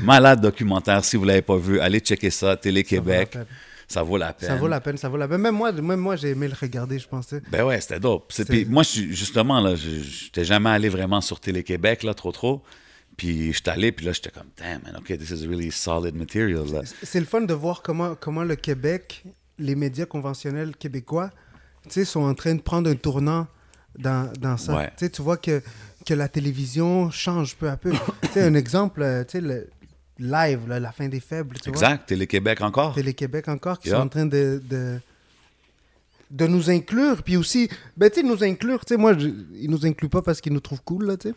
Malade documentaire. Si vous l'avez pas vu, allez checker ça. Télé-Québec. Ça vaut la peine. Ça vaut la peine, ça vaut la peine. Même moi, même moi j'ai aimé le regarder, je pensais. Ben ouais, c'était dope. Puis moi, je suis- justement, là, je j'étais jamais allé vraiment sur Télé-Québec, là, trop, trop. Puis j'étais allé, puis là, j'étais comme, damn, man, OK, this is really solid material. C'est le fun de voir comment, comment le Québec, les médias conventionnels québécois, tu sais, sont en train de prendre un tournant dans, dans ça. Ouais. Tu vois que, que la télévision change peu à peu. tu sais, un exemple, euh, tu sais, le live, là, la fin des faibles, tu. Exact. Télé-Québec encore. Télé-Québec encore, qui Yeah. sont en train de, de, de nous inclure. Puis aussi, ben, tu sais, nous inclure, tu sais, moi, je- ils nous incluent pas parce qu'ils nous trouvent cool, là, tu sais.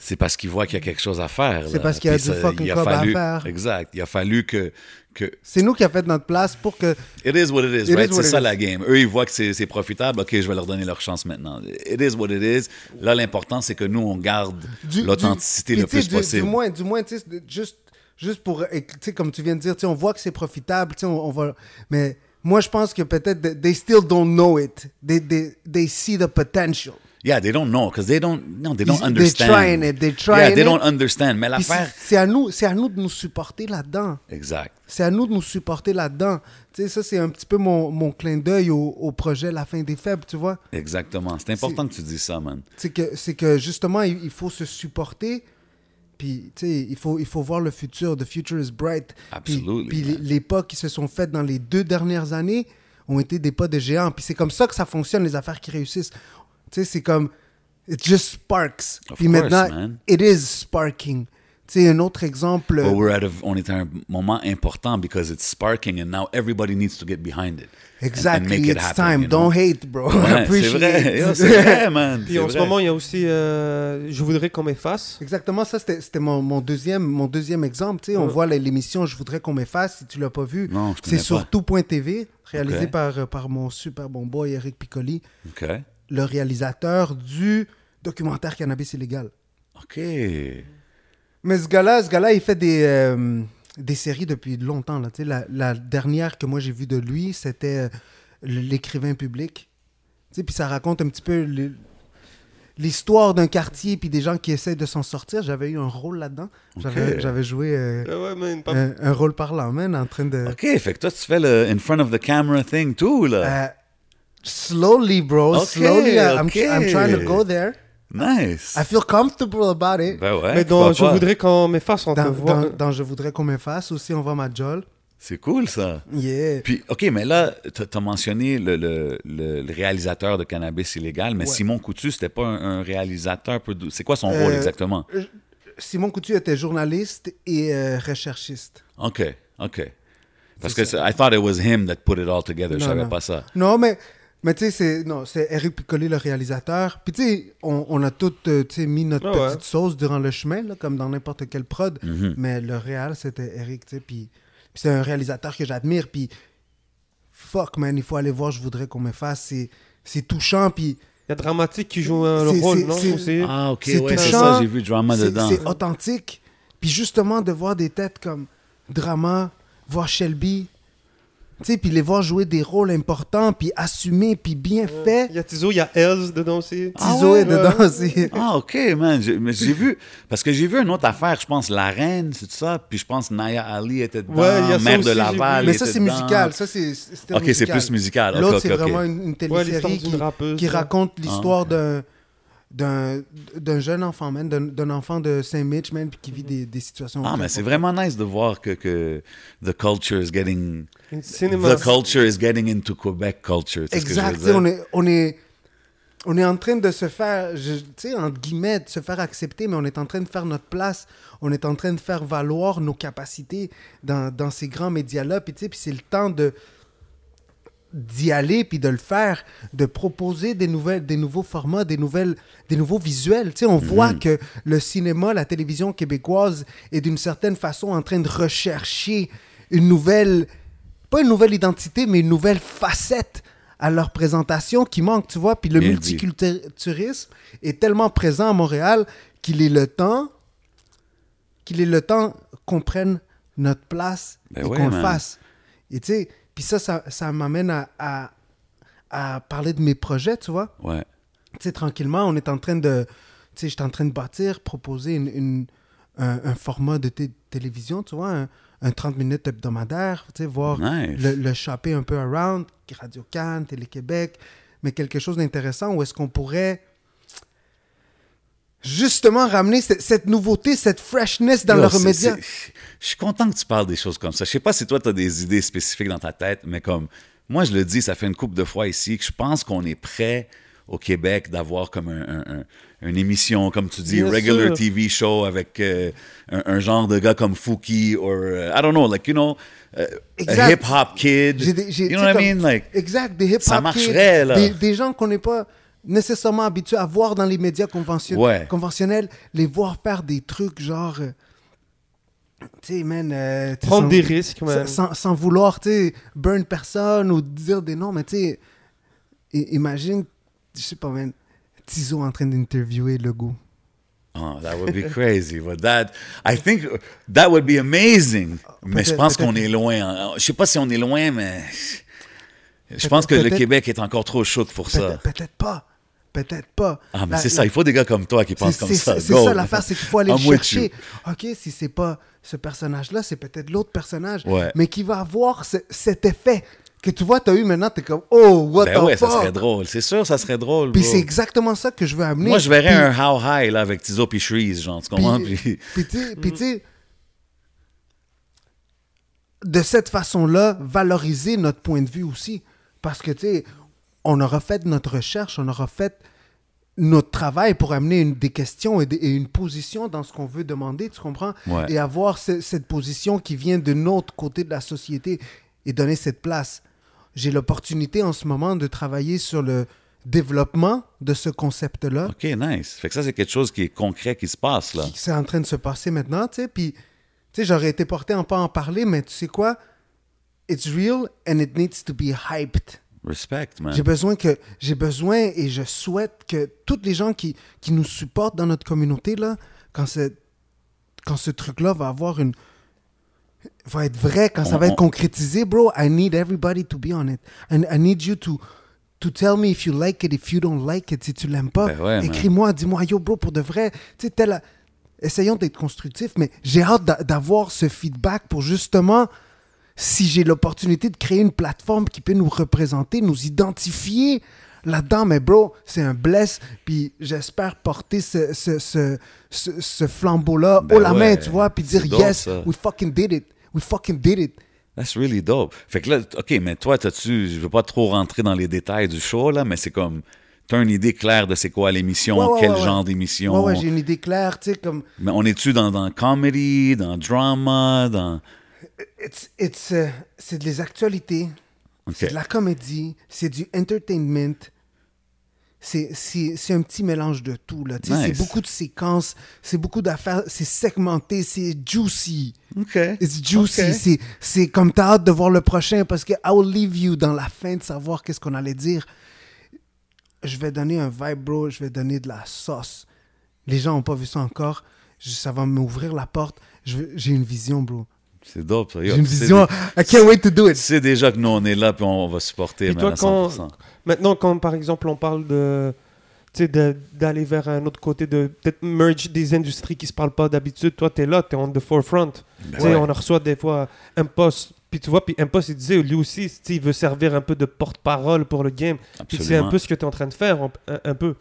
C'est parce qu'ils voient qu'il y a quelque chose à faire. C'est parce qu'il y a Puis du ça- fucking a cob à faire. Exact. Il a fallu que, que C'est nous qui avons fait notre place pour que It is what it is, It right? C'est ça is. la game. Eux, ils voient que c'est profitable. OK, je vais leur donner leur chance maintenant. It is what it is. Là, l'important, c'est que nous, on garde l'authenticité le plus du- possible. Du moins, du moins tu sais, juste, juste pour, tu sais, comme tu viens de dire, tu sais, on voit que c'est profitable, on, on va, mais moi, je pense que peut-être, they still don't know it. They, they, they see the potential. Yeah, they don't know, because they don't, no, they don't Ils- understand. trying it, they're yeah, trying they it. don't understand. Mais l'affaire... c'est à nous, c'est à nous de nous supporter là-dedans. Exact. C'est à nous de nous supporter là-dedans. Tu sais, ça, c'est un petit peu mon, mon clin d'œil au, au projet La fin des faibles, tu vois. Exactement. C'est important que tu dises ça, man. c'est que c'est que justement il, il faut se supporter puis tu sais il faut il faut voir le futur the future is bright Puis- Absolutely, puis, les pas qui se sont faites dans les deux dernières années ont été des pas de géants puis c'est comme ça que ça fonctionne les affaires qui réussissent tu sais c'est comme it just sparks Of puis course, maintenant man. it is sparking tu sais un autre exemple But we're at a- on est à un moment important because it's sparking and now everybody needs to get behind it. and- and exactly make it it's happen, time you know? don't hate bro Ouais, c'est Appreciate. vrai. C'est vrai, man. Puis en ce vrai. moment, il y a aussi euh, Je voudrais qu'on m'efface. Exactement, ça c'était mon, mon deuxième, mon deuxième exemple. Tu sais, on voit l'émission Je voudrais qu'on m'efface, si tu l'as pas vu. Non, je connais C'est sur tout.tv, réalisé Ok. par, euh, par mon super bon boy Eric Piccoli, OK. Le réalisateur du documentaire Cannabis illégal. OK. Mais ce gars-là, ce gars-là, il fait des, euh, des séries depuis longtemps. Là, la, la dernière que moi j'ai vue de lui, c'était euh, L'écrivain public. Puis ça raconte un petit peu l'histoire d'un quartier puis des gens qui essaient de s'en sortir. J'avais eu un rôle là-dedans. J'avais joué euh, Ah ouais, man, pas- un, un rôle parlant, man, en train de... OK, fait que toi, tu fais le in front of the camera thing, tout, là. Slowly, bro. Ok, slowly, I'm, ok. I'm trying to go there. nice. I feel comfortable about it. Ben ouais, Mais dans Je pas? voudrais qu'on m'efface, on te Dans, voit. dans- dans Je voudrais qu'on m'efface aussi, on voit ma jol. C'est cool, ça. Yeah. Puis, OK, mais là, tu as mentionné le, le- le- le réalisateur de Cannabis illégal, mais Ouais. Simon Coutu, c'était pas un, un réalisateur. C'est quoi son rôle Euh, exactement? Simon Coutu était journaliste et euh, recherchiste. OK, OK. Parce que c'est- I thought it was him that put it all together. Je Non, savais non. pas ça. Non, mais, mais tu sais, c'est, non, c'est Eric Piccoli, le réalisateur. Puis tu sais, on, on a tous euh, tu sais, mis notre Ah ouais. petite sauce durant le chemin, là, comme dans n'importe quelle prod. Mhm. Mais le réal, c'était Eric, tu sais. Puis, puis c'est un réalisateur que j'admire. Puis, fuck, man, il faut aller voir, je voudrais qu'on me fasse. C'est, c'est touchant. Puis, Il y a Dramatique qui joue un rôle, c'est- non c'est- aussi? Ah, OK, C'est ouais, c'est touchant. ça, j'ai vu drama c'est, dedans. c'est authentique. Puis justement, de voir des têtes comme Drama, voir Shelby, Tu sais, puis les voir jouer des rôles importants, puis assumés, puis bien faits. Il y a Tizo, il y a Els dedans aussi. Ah Tizo ouais? est dedans aussi. Ah, OK, man. J'ai- Mais j'ai vu, parce que j'ai vu une autre affaire, je pense La Reine, c'est ça, puis je pense Naya Ali était dedans, Ouais, Mère aussi, de Laval. Mais ça, c'est musical. Ça, c'est OK, c'est plus musical. L'autre, c'est vraiment une, une Ouais, l'histoire télésérie qui, ouais. raconte l'histoire Ah. d'un d'un d'un jeune enfant, man, d'un enfant de Saint-Mitch, man, puis qui vit des, des situations. Ah, mais c'est vraiment nice de voir que, que the culture is getting... The culture is getting into Quebec culture. Exact. tu sais, dire. On est, on, est, on est en train de se faire, tu sais, entre guillemets, de se faire accepter, mais on est en train de faire notre place. On est en train de faire valoir nos capacités dans, dans ces grands médias-là. Puis, tu sais, puis c'est le temps de d'y aller puis de le faire, de proposer des nouvelles, des nouveaux formats, des nouvelles, des nouveaux visuels. Tu sais, on voit que le cinéma, la télévision québécoise est d'une certaine façon en train de rechercher une nouvelle, pas une nouvelle identité, mais une nouvelle facette à leur présentation qui manque, tu vois. Puis le Bien dit. multiculturalisme est tellement présent à Montréal qu'il est le temps, qu'il est le temps qu'on prenne notre place Ben et ouais, qu'on le fasse. Et tu sais, puis ça, ça, ça m'amène à, à, à parler de mes projets, tu vois. Ouais. Tu sais, tranquillement, on est en train de... Tu sais, j'étais en train de bâtir, proposer une, une- un, un format de té- télévision, tu vois, un, un 30 minutes hebdomadaire, tu sais, voir Nice. le, le shopper un peu around, Radio Cannes, Télé-Québec, mais quelque chose d'intéressant où est-ce qu'on pourrait justement ramener cette, cette nouveauté, cette freshness dans Yo, leurs médias. Je suis content que tu parles des choses comme ça. Je sais pas si toi, tu as des idées spécifiques dans ta tête, mais comme moi, je le dis, ça fait une couple de fois ici que je pense qu'on est prêt au Québec d'avoir comme un- un- un- une émission, comme tu dis, Bien regular sûr. TV show avec euh, un, un genre de gars comme Fouki ou, uh, I don't know, like, you know, uh, a hip-hop kid. Des- you tu know sais, what I mean? Like, Exact, des hip-hop Ça kids, marcherait, là. Des, des gens qu'on n'est pas nécessairement habitués à voir dans les médias convention- Ouais. conventionnels, les voir faire des trucs genre... euh, tu sais, man... euh, Prendre sans- des risques, man. sans, sans- sans vouloir, tu sais, burn personne ou dire des noms, mais tu sais, imagine, je sais pas, man, Tizo en train d'interviewer le goût. Oh, that would be crazy. But that, I think that would be amazing. Mais je pense qu'on est loin. Je sais pas si on est loin, mais je pense que le Québec est encore trop chaud pour ça. Peut-être pas. Peut-être pas. Ah, mais c'est ça. Il faut des gars comme toi qui pensent comme c'est ça. ça, c'est ça l'affaire, c'est qu'il faut aller chercher. Ok, si c'est pas ce personnage-là, c'est peut-être l'autre personnage, Ouais. mais qui va avoir ce- cet effet que tu vois, tu as eu maintenant, tu es comme oh, what Ben the ouais, ça fuck? serait drôle. C'est sûr, ça serait drôle. Puis bro. c'est exactement ça que je veux amener. Moi, je verrais un How High là, avec Tizo puis Shreeze, genre, tu comprends? Puis, puis tu sais, de cette façon-là, valoriser notre point de vue aussi. Parce que, tu sais, on aura fait notre recherche, on aura fait notre travail pour amener une, des questions et, une position dans ce qu'on veut demander, tu comprends? Ouais. Et avoir ce- cette position qui vient de notre côté de la société et donner cette place. J'ai l'opportunité en ce moment de travailler sur le développement de ce concept-là OK, nice. Fait que ça, c'est quelque chose qui est concret qui se passe, là. c'est en train de se passer maintenant, tu sais. Puis, tu sais, j'aurais été porté en pas en parler, mais tu sais quoi? It's real and it needs to be hyped. Respect, man. J'ai besoin que j'ai besoin et je souhaite que toutes les gens qui, qui nous supportent dans notre communauté là, quand ce quand ce truc là va avoir une va être vrai, quand ça On- va être on- concrétisé, bro, I need everybody to be on it. And I need you to to tell me if you like it, if you don't like it, si tu l'aimes pas. Ben ouais. Écris-moi, dis-moi, yo, bro, pour de vrai, tu sais, tel- essayons d'être constructifs, mais j'ai hâte d'a- d'avoir ce feedback pour justement si j'ai l'opportunité de créer une plateforme qui peut nous représenter, nous identifier là-dedans, mais bro, c'est un bless, puis j'espère porter ce, ce, ce, flambeau-là Ben haut la main, tu vois, puis dire yes, ça. we fucking did it, we fucking did it. That's really dope. Fait que là, OK, mais toi, t'as-tu... Je veux pas trop rentrer dans les détails du show, là, mais c'est comme... T'as une idée claire de c'est quoi l'émission, Ouais, ouais, quel ouais. genre d'émission? Ouais, ouais, j'ai une idée claire, tu sais, comme, Mais on est-tu dans, dans comedy, dans drama, dans... euh, c'est de les actualités, c'est de la comédie, c'est du entertainment. C'est, c'est, c'est un petit mélange de tout. Là. Nice. C'est beaucoup de séquences, c'est beaucoup d'affaires, c'est segmenté, c'est juicy. It's juicy. Ok. C'est, c'est comme t'as hâte de voir le prochain parce que I will leave you dans la fin de savoir qu'est-ce qu'on allait dire. Je vais donner un vibe, bro. Je vais donner de la sauce. Les gens n'ont pas vu ça encore. Je- ça va m'ouvrir la porte. J'ai une vision, bro. C'est dope, ça. J'ai une vision. dé- I can't wait to do Tu it. sais déjà que nous, on est là, puis on va supporter, man, toi, à quand- 100%. Maintenant, quand par exemple on parle de tu sais, de- d'aller vers un autre côté, de peut-être merge des industries qui se parlent pas d'habitude, toi tu es là, tu es on the forefront. Ben Tu sais, ouais. On reçoit des fois un poste, puis tu vois, puis un poste il disait lui aussi, tu sais, il veut servir un peu de porte-parole pour le game. Puis c'est un peu ce que tu es en train de faire, un, peu.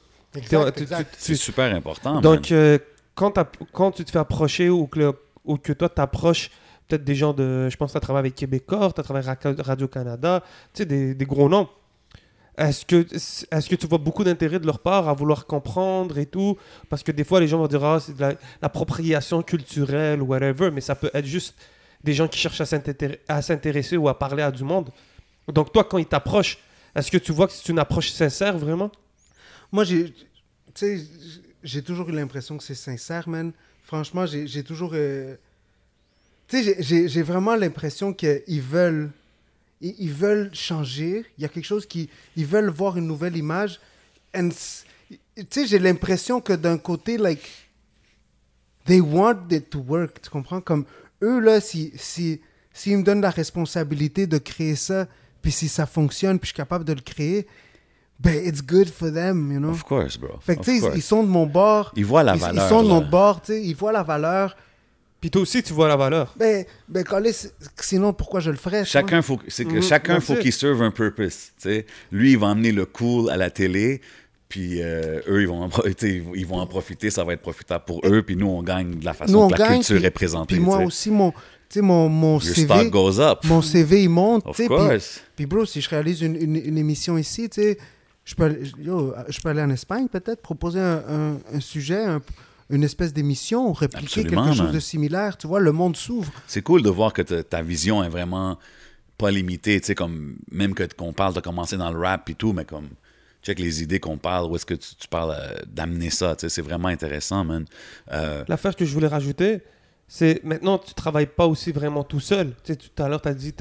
C'est super important. Donc, euh, quand, quand tu te fais approcher ou que, le- ou que toi t'approches peut-être des gens de. Je pense que tu as travaillé avec Québecor, tu as travaillé avec Radio-Canada, tu sais, des, gros noms. Est-ce que, est que tu vois beaucoup d'intérêt de leur part à vouloir comprendre et tout? Parce que des fois, les gens vont dire Ah, c'est de la- l'appropriation culturelle ou whatever, mais ça peut être juste des gens qui cherchent à s'intéresser- ou à parler à du monde. Donc, toi, quand ils t'approchent, est-ce que tu vois que c'est une approche sincère vraiment? Moi, j'ai, j'ai toujours eu l'impression que c'est sincère, man. Franchement, j'ai toujours, euh, tu sais, j'ai- vraiment l'impression qu'ils veulent, ils, ils veulent changer. Il y a quelque chose qui, ils veulent voir une nouvelle image. Tu sais, j'ai l'impression que d'un côté, like, they want it to work. Tu comprends? Comme eux, là, si, si, s'ils me donnent la responsabilité de créer ça, puis si ça fonctionne, puis je suis capable de le créer, ben, it's good for them, you know? Of course, bro. Fait que, tu sais, ils, sont de mon bord. Ils voient la ils, valeur. Ils sont de là. notre bord, tu sais. Ils voient la valeur. Puis toi aussi, tu vois la valeur. Ben, ben Colin, sinon, pourquoi je le ferais? Chacun faut, c'est que Mhm, chacun that's faut qu'il serve un purpose. tu sais. Lui, il va emmener le cool à la télé, puis euh, eux, ils vont, en, ils vont en profiter, ça va être profitable pour eux, puis nous, on gagne de la façon Nous, que la gagne. culture puis- est présentée. Puis moi aussi, mon, mon, mon Your CV. stock goes up. Mon CV, il monte. Of puis- bro, si je réalise une, une, une émission ici, je peux, aller- yo, je peux aller en Espagne peut-être, proposer un, un- un sujet, un- une espèce d'émission, répliquer Absolument, quelque chose man. de similaire. Tu vois, le monde s'ouvre. C'est cool de voir que ta- vision est vraiment pas limitée, tu sais, comme, même que qu'on parle de commencer dans le rap et tout, mais comme, check les idées qu'on parle, où est-ce que tu, tu parles euh, d'amener ça, tu sais, c'est vraiment intéressant, man. Euh, L'affaire que je voulais rajouter, c'est maintenant, tu travailles pas aussi vraiment tout seul. Tu sais, tout à l'heure, tu as dit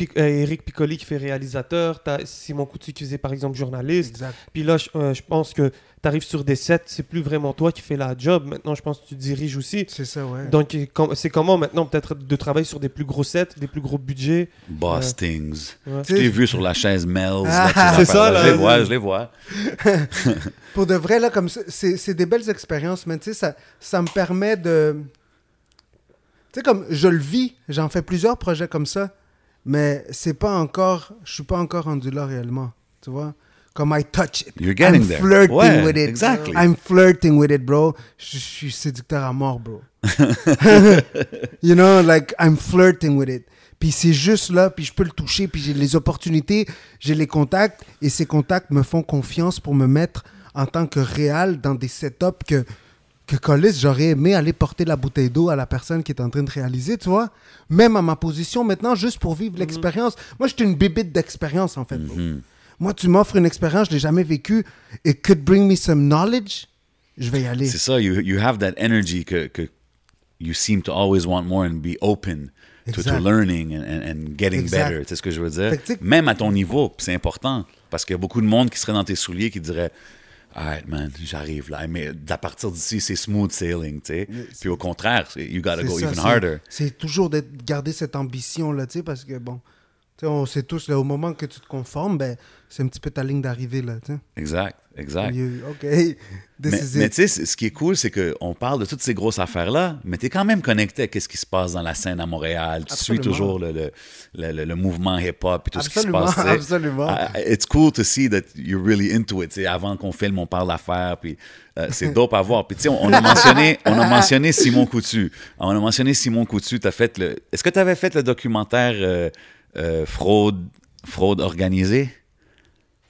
Pic- euh, Eric Piccoli qui fait réalisateur, tu as Simon Coutu qui faisait par exemple journaliste. Exact. Puis là, je, euh, je pense que tu arrives sur des sets, c'est plus vraiment toi qui fais la job. Maintenant, je pense que tu diriges aussi. C'est ça, ouais. Donc, euh, c'est comment maintenant peut-être de travailler sur des plus gros sets, des plus gros budgets? Boss Ouais. Things. Ouais. Je t'ai vu sur la chaise Mel's. Ah, c'est ça, là. Je les vois, je les vois. Pour de vrai, là, comme ça, c'est c'est des belles expériences, mais tu sais, ça, ça me permet de. Tu sais, comme je le vis, j'en fais plusieurs projets comme ça, mais c'est pas encore. Je suis pas encore rendu là réellement. Tu vois? Comme I touch it. You're getting I'm there. flirting Ouais, with it. exactly. I'm flirting with it, bro. Je, je suis séducteur à mort, bro. you know, like, I'm flirting with it. Puis c'est juste là, puis je peux le toucher, puis j'ai les opportunités, j'ai les contacts, et ces contacts me font confiance pour me mettre en tant que réal dans des setups que, que Collis, j'aurais aimé aller porter la bouteille d'eau à la personne qui est en train de réaliser, tu vois. Même à ma position maintenant, juste pour vivre l'expérience. Moi, je suis une bébite d'expérience, en fait. bro. Moi, tu m'offres une expérience, je l'ai jamais vécue, et could bring me some knowledge, je vais y aller. C'est ça, you, you have that energy que, que you seem to always want more and be open to, to learning and, and, getting Exact. better. Sais ce que je veux dire? Même à ton niveau, c'est important. Parce qu'il y a beaucoup de monde qui serait dans tes souliers qui dirait Alright, man, j'arrive là. Mais à partir d'ici, c'est smooth sailing, tu sais. Puis au contraire, you gotta go ça, even harder. C'est toujours de garder cette ambition-là, tu sais, parce que, bon, on sait tous, là, au moment que tu te conformes, ben, c'est un petit peu ta ligne d'arrivée, là. Exact, exact. You- OK, this Mais, tu sais, ce qui est cool, c'est qu'on parle de toutes ces grosses affaires-là, mais tu es quand même connecté à ce qui se passe dans la scène à Montréal. Tu suis Absolument. toujours le, le, le, le- le mouvement hip-hop et tout ce qui se Absolument, passe. sais. absolument. Ah, it's cool to see that you're really into it. tu sais, Avant qu'on filme, on parle d'affaires, puis euh, c'est dope à voir. Puis tu sais, on, on a mentionné, on a mentionné Simon Coutu. On a mentionné Simon Coutu. T'as fait le. Est-ce que tu avais fait le documentaire euh, euh, fraude, fraude organisée?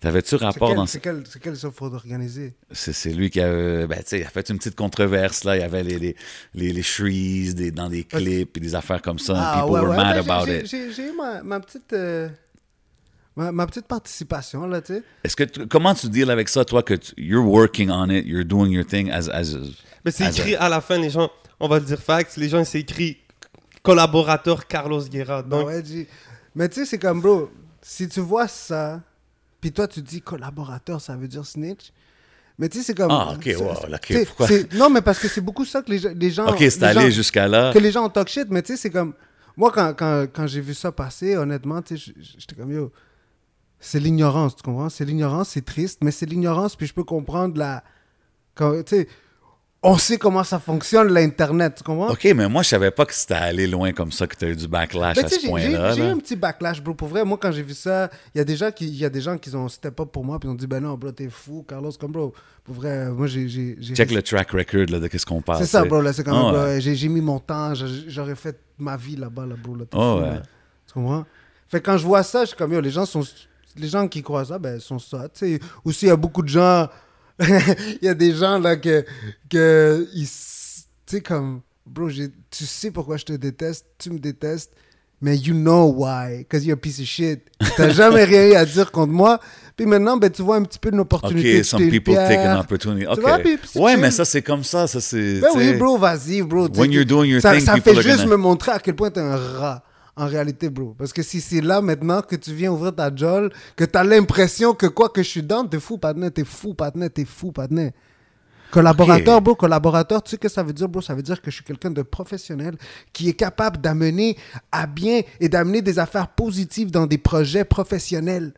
T'avais-tu rapport quel, dans c'est quel, c'est quel ça fraude organisée? c'est, c'est lui qui a, ben, tu sais, il a fait une petite controverse. Là. Il y avait les, les, les, les shrees des, dans des clips et des affaires comme ça. and people were mad ben, about j'ai, it. j'ai- j'ai eu ma, ma petite... euh, ma, ma petite participation, là, tu sais. Est-ce que tu- comment tu deals avec ça, toi, que tu- you're working on it, you're doing your thing as, as Mais c'est a- écrit à la fin, les gens, on va le dire fax, les gens, c'est écrit collaborateur Carlos Guerra. Ben Donc, ouais. Mais tu sais, c'est comme, bro, si tu vois ça, puis toi, tu dis collaborateur, ça veut dire snitch. Mais tu sais, c'est comme. Ah, ok, wow, c'est- ok, tu sais, pourquoi? Non, mais parce que c'est beaucoup ça que les, gens- les gens. Ok, c'est allé jusqu'à là. Que les gens talk shit, mais tu sais, c'est comme. Moi, quand, quand, quand j'ai vu ça passer, honnêtement, tu sais, j'étais comme yo. C'est l'ignorance, tu comprends? C'est l'ignorance, c'est triste, mais c'est l'ignorance, puis je peux comprendre la. quand- Tu sais, on sait comment ça fonctionne, l'Internet, tu comprends? OK, mais moi, je savais pas que c'était allé loin comme ça, que tu as eu du backlash Mais à ce point-là. j'ai eu un petit backlash, bro. Pour vrai, moi, quand j'ai vu ça, il y a des gens qui, y a des gens qui ont step up pour moi, puis ils ont dit, ben non, bro, t'es fou, Carlos, comme bro. Pour vrai, moi, j'ai. Check le track record là, de qu'est-ce qu'on parle. C'est ça, bro, là, c'est comme, ouais. j'ai mis mon temps, j'aurais fait ma vie là-bas, là, bro, là, fou, ouais. là. Tu comprends? Fait quand je vois ça, je suis comme, yo, les gens sont. Les gens qui croient ça, ben, sont ça. Tu sais, aussi, il y a beaucoup de gens. Il y a des gens, là, que. que tu sais, comme. Bro, tu sais pourquoi je te déteste, tu me détestes, mais you know why, because you're a piece of shit. T'as jamais rien eu à dire contre moi. Puis maintenant, ben, tu vois un petit peu une opportunité. OK, some people take an opportunity. Tu OK. vois, puis- puis c'est ouais, mais ça, c'est comme ça. Ça, c'est. Ben oui, bro, vas-y, bro. When you're doing your ça, thing, ça fait juste gonna- me montrer à quel point t'es un rat, en réalité, bro. Parce que si c'est là maintenant que tu viens ouvrir ta jolle, que t'as l'impression que quoi que je suis dans, t'es fou, partenaire, t'es fou, partenaire, t'es fou, partenaire. Collaborateur, Ok. bro, collaborateur, tu sais ce que ça veut dire, bro? Ça veut dire que je suis quelqu'un de professionnel qui est capable d'amener à bien et d'amener des affaires positives dans des projets professionnels.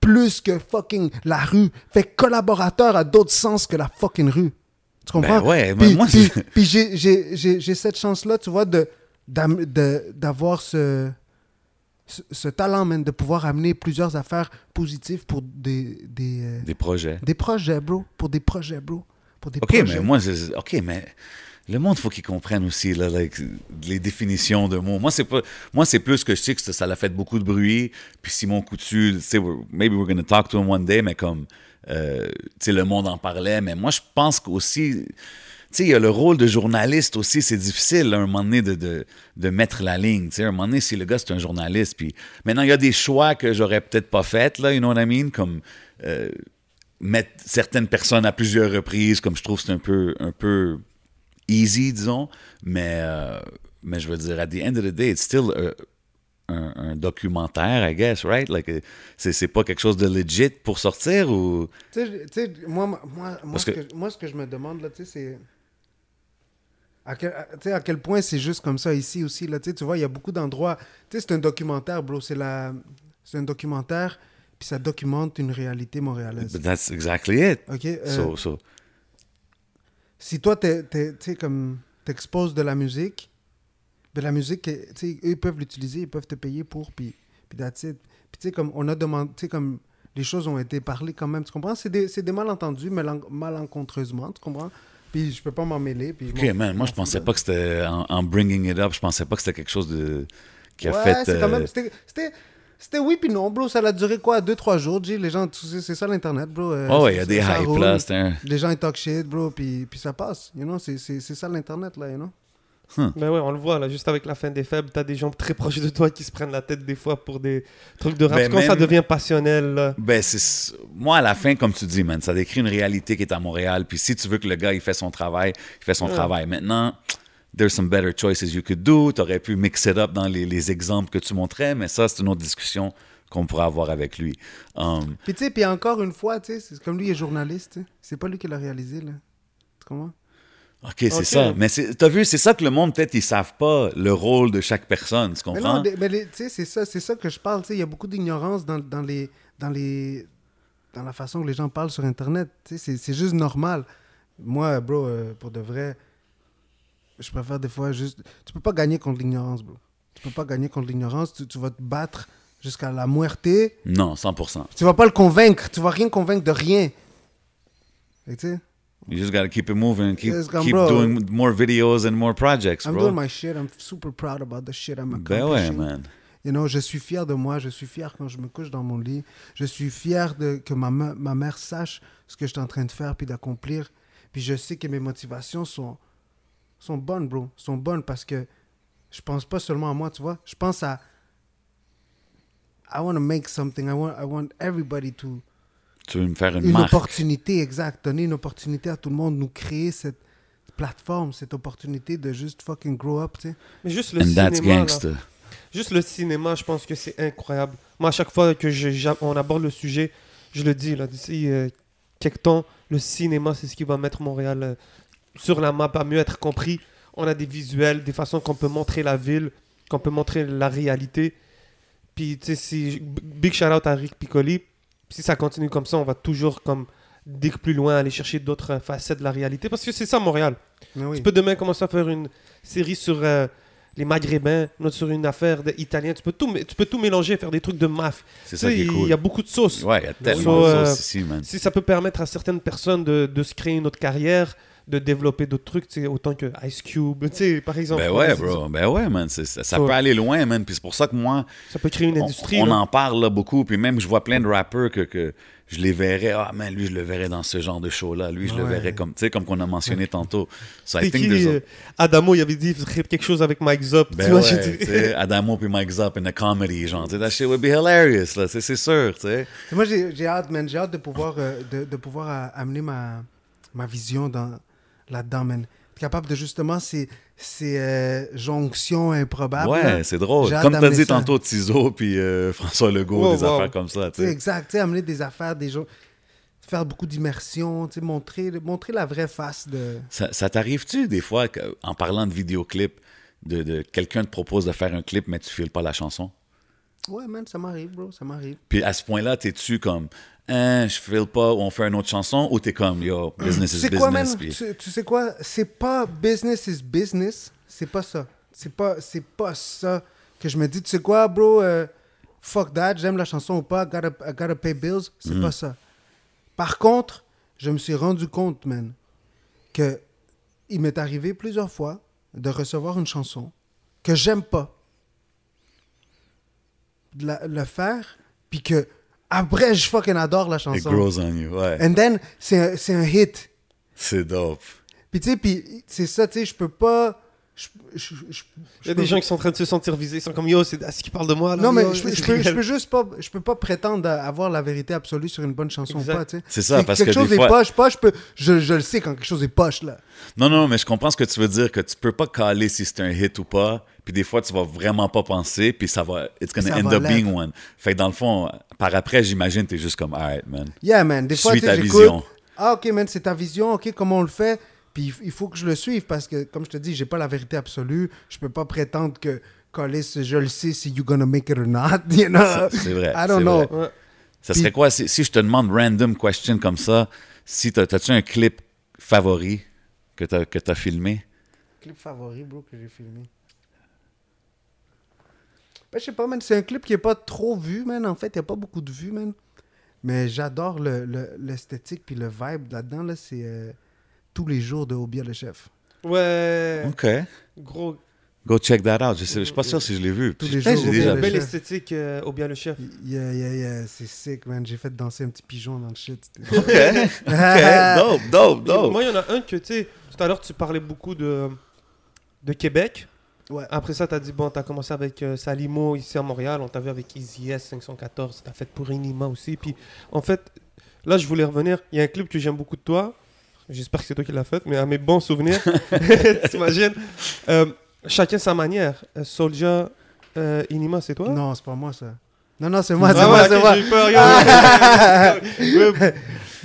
Plus que fucking la rue. Fait collaborateur a d'autres sens que la fucking rue. Tu comprends? Ben ouais, puis, moi, puis- j'ai- cette chance-là, tu vois, de- d'avoir ce, ce, ce talent, man, de pouvoir amener plusieurs affaires positives pour des, des, euh, Des projets. des projets, bro. Pour des projets, bro. Pour des OK, projets. mais moi, OK, mais le monde, faut qu'il comprenne aussi là, like, les définitions de mots. Moi, c'est pas, moi, c'est plus que je sais que ça, l'a fait beaucoup de bruit. Puis Simon Coutu, tu maybe we're gonna talk to him one day, mais comme, euh, tu sais, le monde en parlait. Mais moi, je pense qu'aussi, sais, il y a le rôle de journaliste aussi. C'est difficile, à un moment donné, de, de, de mettre la ligne. Tu sais, à un moment donné, si le gars, c'est un journaliste, puis maintenant, il y a des choix que j'aurais peut-être pas fait, là, you know what I mean? Comme, euh, mettre certaines personnes à plusieurs reprises, comme je trouve que c'est un peu, un peu easy, disons. Mais, euh, mais je veux dire, at the end of the day, it's still a- un, un documentaire, I guess, right? Like, euh, c'est, c'est pas quelque chose de legit pour sortir ou? Tu sais, tu sais, moi, moi, moi, Parce ce que- que... moi, ce que je me demande, là, tu sais, c'est... À quel, à- tu sais, à quel point c'est juste comme ça ici aussi, là, tu vois, il y a beaucoup d'endroits... C'est un documentaire, bro, c'est la... Un documentaire, puis ça documente une réalité montréalaise. But that's exactly it. OK? euh, So, so, si toi, tu comme, t'exposes de la musique, de la musique, eux, ils peuvent l'utiliser, ils peuvent te payer pour, puis, puis that's it. Puis, tu sais, comme, on a demandé, comme, les choses ont été parlées quand même, tu comprends? C'est des, des malentendus, malen- malencontreusement, tu comprends? Puis, je peux pas m'en mêler, puis... OK, man, moi, je pensais pas que c'était. En, en bringing it up, je pensais pas que c'était quelque chose de. qui a ouais, fait. quand euh, même... C'était... c'était- oui puis non, bro. Ça a duré quoi? Deux, trois jours, G. Les gens, c'est ça l'Internet, bro. Euh, Oh, ouais, il y a des hype là. Un. Les gens, ils talk shit, bro, puis, puis ça passe. You know? C'est ça l'Internet, là, you know? Ben ouais, on le voit là, juste avec la fin des faibles, t'as des gens très proches de toi qui se prennent la tête des fois pour des trucs de rap. Ben, Quand ça même- devient passionnel, là, Ben, c'est. Moi, à la fin, comme tu dis, man, ça décrit une réalité qui est à Montréal. Puis si tu veux que le gars, il fait son travail, il fait son Ouais. travail. Maintenant, there's some better choices you could do. Tu aurais pu mix it up dans les, les exemples que tu montrais, mais ça, c'est une autre discussion qu'on pourra avoir avec lui. Um, Puis tu sais, puis encore une fois, tu sais, comme lui il est journaliste, c'est pas lui qui l'a réalisé, là. Tu comprends? OK, c'est ça. Mais t'as vu, c'est ça que le monde, peut-être, ils savent pas le rôle de chaque personne. Tu Mais comprends? mais les- tu sais, c'est ça, ça que je parle. Il y a beaucoup d'ignorance dans, dans les... Dans les dans la façon que les gens parlent sur Internet. C'est- juste normal. Moi, bro, euh, pour de vrai, je préfère des fois juste... Tu peux pas gagner contre l'ignorance, bro. Tu peux pas gagner contre l'ignorance. Tu, tu vas te battre jusqu'à la muerte. Non, 100%. Tu vas pas le convaincre. Tu vas rien convaincre de rien. Tu sais, You just gotta keep it moving, keep, Yes, keep bro. doing more videos and more projects, I'm bro. doing my shit. I'm super proud about the shit I'm Ben ouais, accomplishing. man. You know, je suis fier de moi, je suis fier quand je me couche dans mon lit, je suis fier de, que ma, ma mère sache ce que je suis en train de faire puis d'accomplir. Puis je sais que mes motivations sont, sont bonnes, bro. Sont bonnes parce que je pense pas seulement à moi, tu vois. Je pense à. I want to make something. I want, I want everybody to. Tu veux me faire une, Une marque. opportunité, exact. Donner une opportunité à tout le monde, nous créer cette plateforme, cette opportunité de juste fucking grow up, tu sais. mais juste le And that's cinéma, là, juste le cinéma, je pense que c'est incroyable. Moi, à chaque fois que je, on aborde le sujet, je le dis, là, d'ici euh, quelques temps, le cinéma, c'est ce qui va mettre Montréal euh, sur la map à mieux être compris. On a des visuels, des façons qu'on peut montrer la ville. qu'on peut montrer la réalité. Puis, tu sais, si. Big shout out à Rick Piccoli. Si ça continue comme ça, on va toujours comme dire plus loin, aller chercher d'autres facettes de la réalité. Parce que c'est ça, Montréal. Mais oui. Tu peux demain commencer à faire une série sur euh, les Maghrébins, une autre sur une affaire d'Italien. Tu, peux tout tu peux tout mélanger, faire des trucs de maf. C'est Tu ça sais, qui est il cool. y a beaucoup de sauces. Ouais, il y a tellement So, de euh, sauce ici, man. Si ça peut permettre à certaines personnes de, de se créer une autre carrière, de développer d'autres trucs, tu sais, autant que Ice Cube, tu sais, par exemple. Ben ouais, bro. Ben ouais, man. Ça, ça So- peut aller loin, man. Puis c'est pour ça que moi, Ça peut créer une on, industrie. on là. en parle là, beaucoup. Puis même, je vois plein de rappeurs que, que je les verrais. Ah, man, lui, je le verrais dans ce genre de show-là. Lui, je le Ouais. verrais comme, tu sais, comme qu'on a mentionné tantôt. So I C'est think qui, there's a- euh, Adamo, il avait dit, quelque chose avec Mike Zop. Ben tu vois, ouais, dit- Adamo puis Mike Zop in a comedy, genre, tu sais, that shit would be hilarious, là, c'est sûr, tu sais. Moi, j'ai j'ai hâte, man. J'ai hâte de pouvoir, euh, de, de pouvoir euh, amener ma, ma vision dans- là-dedans, man. Être capable de justement ces, ces euh, jonctions improbables. Ouais, c'est drôle. Comme t'as dit ça. tantôt, Tizo puis euh, François Legault, Wow, des wow. affaires comme ça, Tu tu sais, sais. exact. Tu sais, amener des affaires, des gens. Faire beaucoup d'immersion, montrer, montrer la vraie face de. Ça, ça t'arrive-tu des fois, en parlant de vidéoclip, de, de quelqu'un te propose de faire un clip, mais tu files pas la chanson? Ouais, man, ça m'arrive, bro, ça m'arrive. Puis à ce point-là, t'es-tu comme, hein, je file pas, on fait une autre chanson, ou t'es comme, yo, business is sais quoi, man? business, puis- Tu, tu sais quoi? C'est pas business is business. C'est pas ça. C'est pas, c'est pas ça que je me dis. Tu sais quoi, bro? Euh, fuck that. J'aime la chanson ou pas. Gotta, I gotta pay bills. C'est Mm. pas ça. Par contre, je me suis rendu compte, man, que il m'est arrivé plusieurs fois de recevoir une chanson que j'aime pas. De la- le faire, puis que après, je fucking adore la It chanson. grows on you, ouais. And then, c'est un- un hit. C'est dope. Puis tu sais, puis c'est ça, tu sais, je peux pas. Je, je, je- Il y a peux- des gens qui sont en train de se sentir visés. Ils sont comme, yo, c'est à ce qui parle de moi. là, Non, mais yo, je, peux- je peux, je réel. peux juste pas. Je peux pas prétendre avoir la vérité absolue sur une bonne chanson Exact. ou pas, tu sais. C'est ça, Si parce quelque que chose des est poche, poche, je, peux, je, je le sais quand quelque chose est poche, là. Non, non, mais je comprends ce que tu veux dire, que tu peux pas caler si c'est un hit ou pas, puis des fois, tu vas vraiment pas penser, puis ça va, it's gonna Ça end up being one. Fait que dans le fond, par après, j'imagine, t'es juste comme, alright, man. Yeah, man. Des fois, Suis ta vision. Ah, ok, man, c'est ta vision, ok, comment on le fait? Puis il faut que je le suive parce que, comme je te dis, j'ai pas la vérité absolue. Je peux pas prétendre que, Callis, je le sais si you gonna make it or not, you know? Ça, C'est vrai. I don't c'est know. vrai. Ça Puis- serait quoi si, si je te demande random question comme ça, si t'as- t'as-tu un clip favori que t'as que t'as filmé? Clip favori, bro, que j'ai filmé. Ben, je sais pas, man. C'est un clip qui est pas trop vu, man. En fait, il y a pas beaucoup de vues, man. Mais j'adore le- le- l'esthétique puis le vibe là-dedans. Là, c'est euh, tous les jours de Obia le chef. Ouais. OK. Gros. Go check that out. Je, sais, je suis pas sûr si je l'ai vu. Tous les jours, j'ai déjà Belle chef. esthétique euh, au bien le chef. Yeah, yeah, yeah. C'est sick, man. J'ai fait danser un petit pigeon dans le shit. OK. OK. Dope, dope, dope. Moi, il y en a un que, tu sais, tout à l'heure, tu parlais beaucoup de, de Québec. Ouais. Après ça, tu as dit, bon, tu as commencé avec euh, Salimo ici à Montréal. On t'a vu avec Easy S 514. Tu as fait pour Inima aussi. Puis, en fait, là, je voulais revenir. Il y a un clip que j'aime beaucoup de toi. J'espère que c'est toi qui l'as fait, mais à mes bons souvenirs. T'imagines? Euh, Chacun sa manière. Euh, Soulja, euh, Inima, c'est toi? Non, c'est pas moi, ça. Non, non, c'est moi, c'est Ah moi, ouais, c'est moi. j'ai eu peur,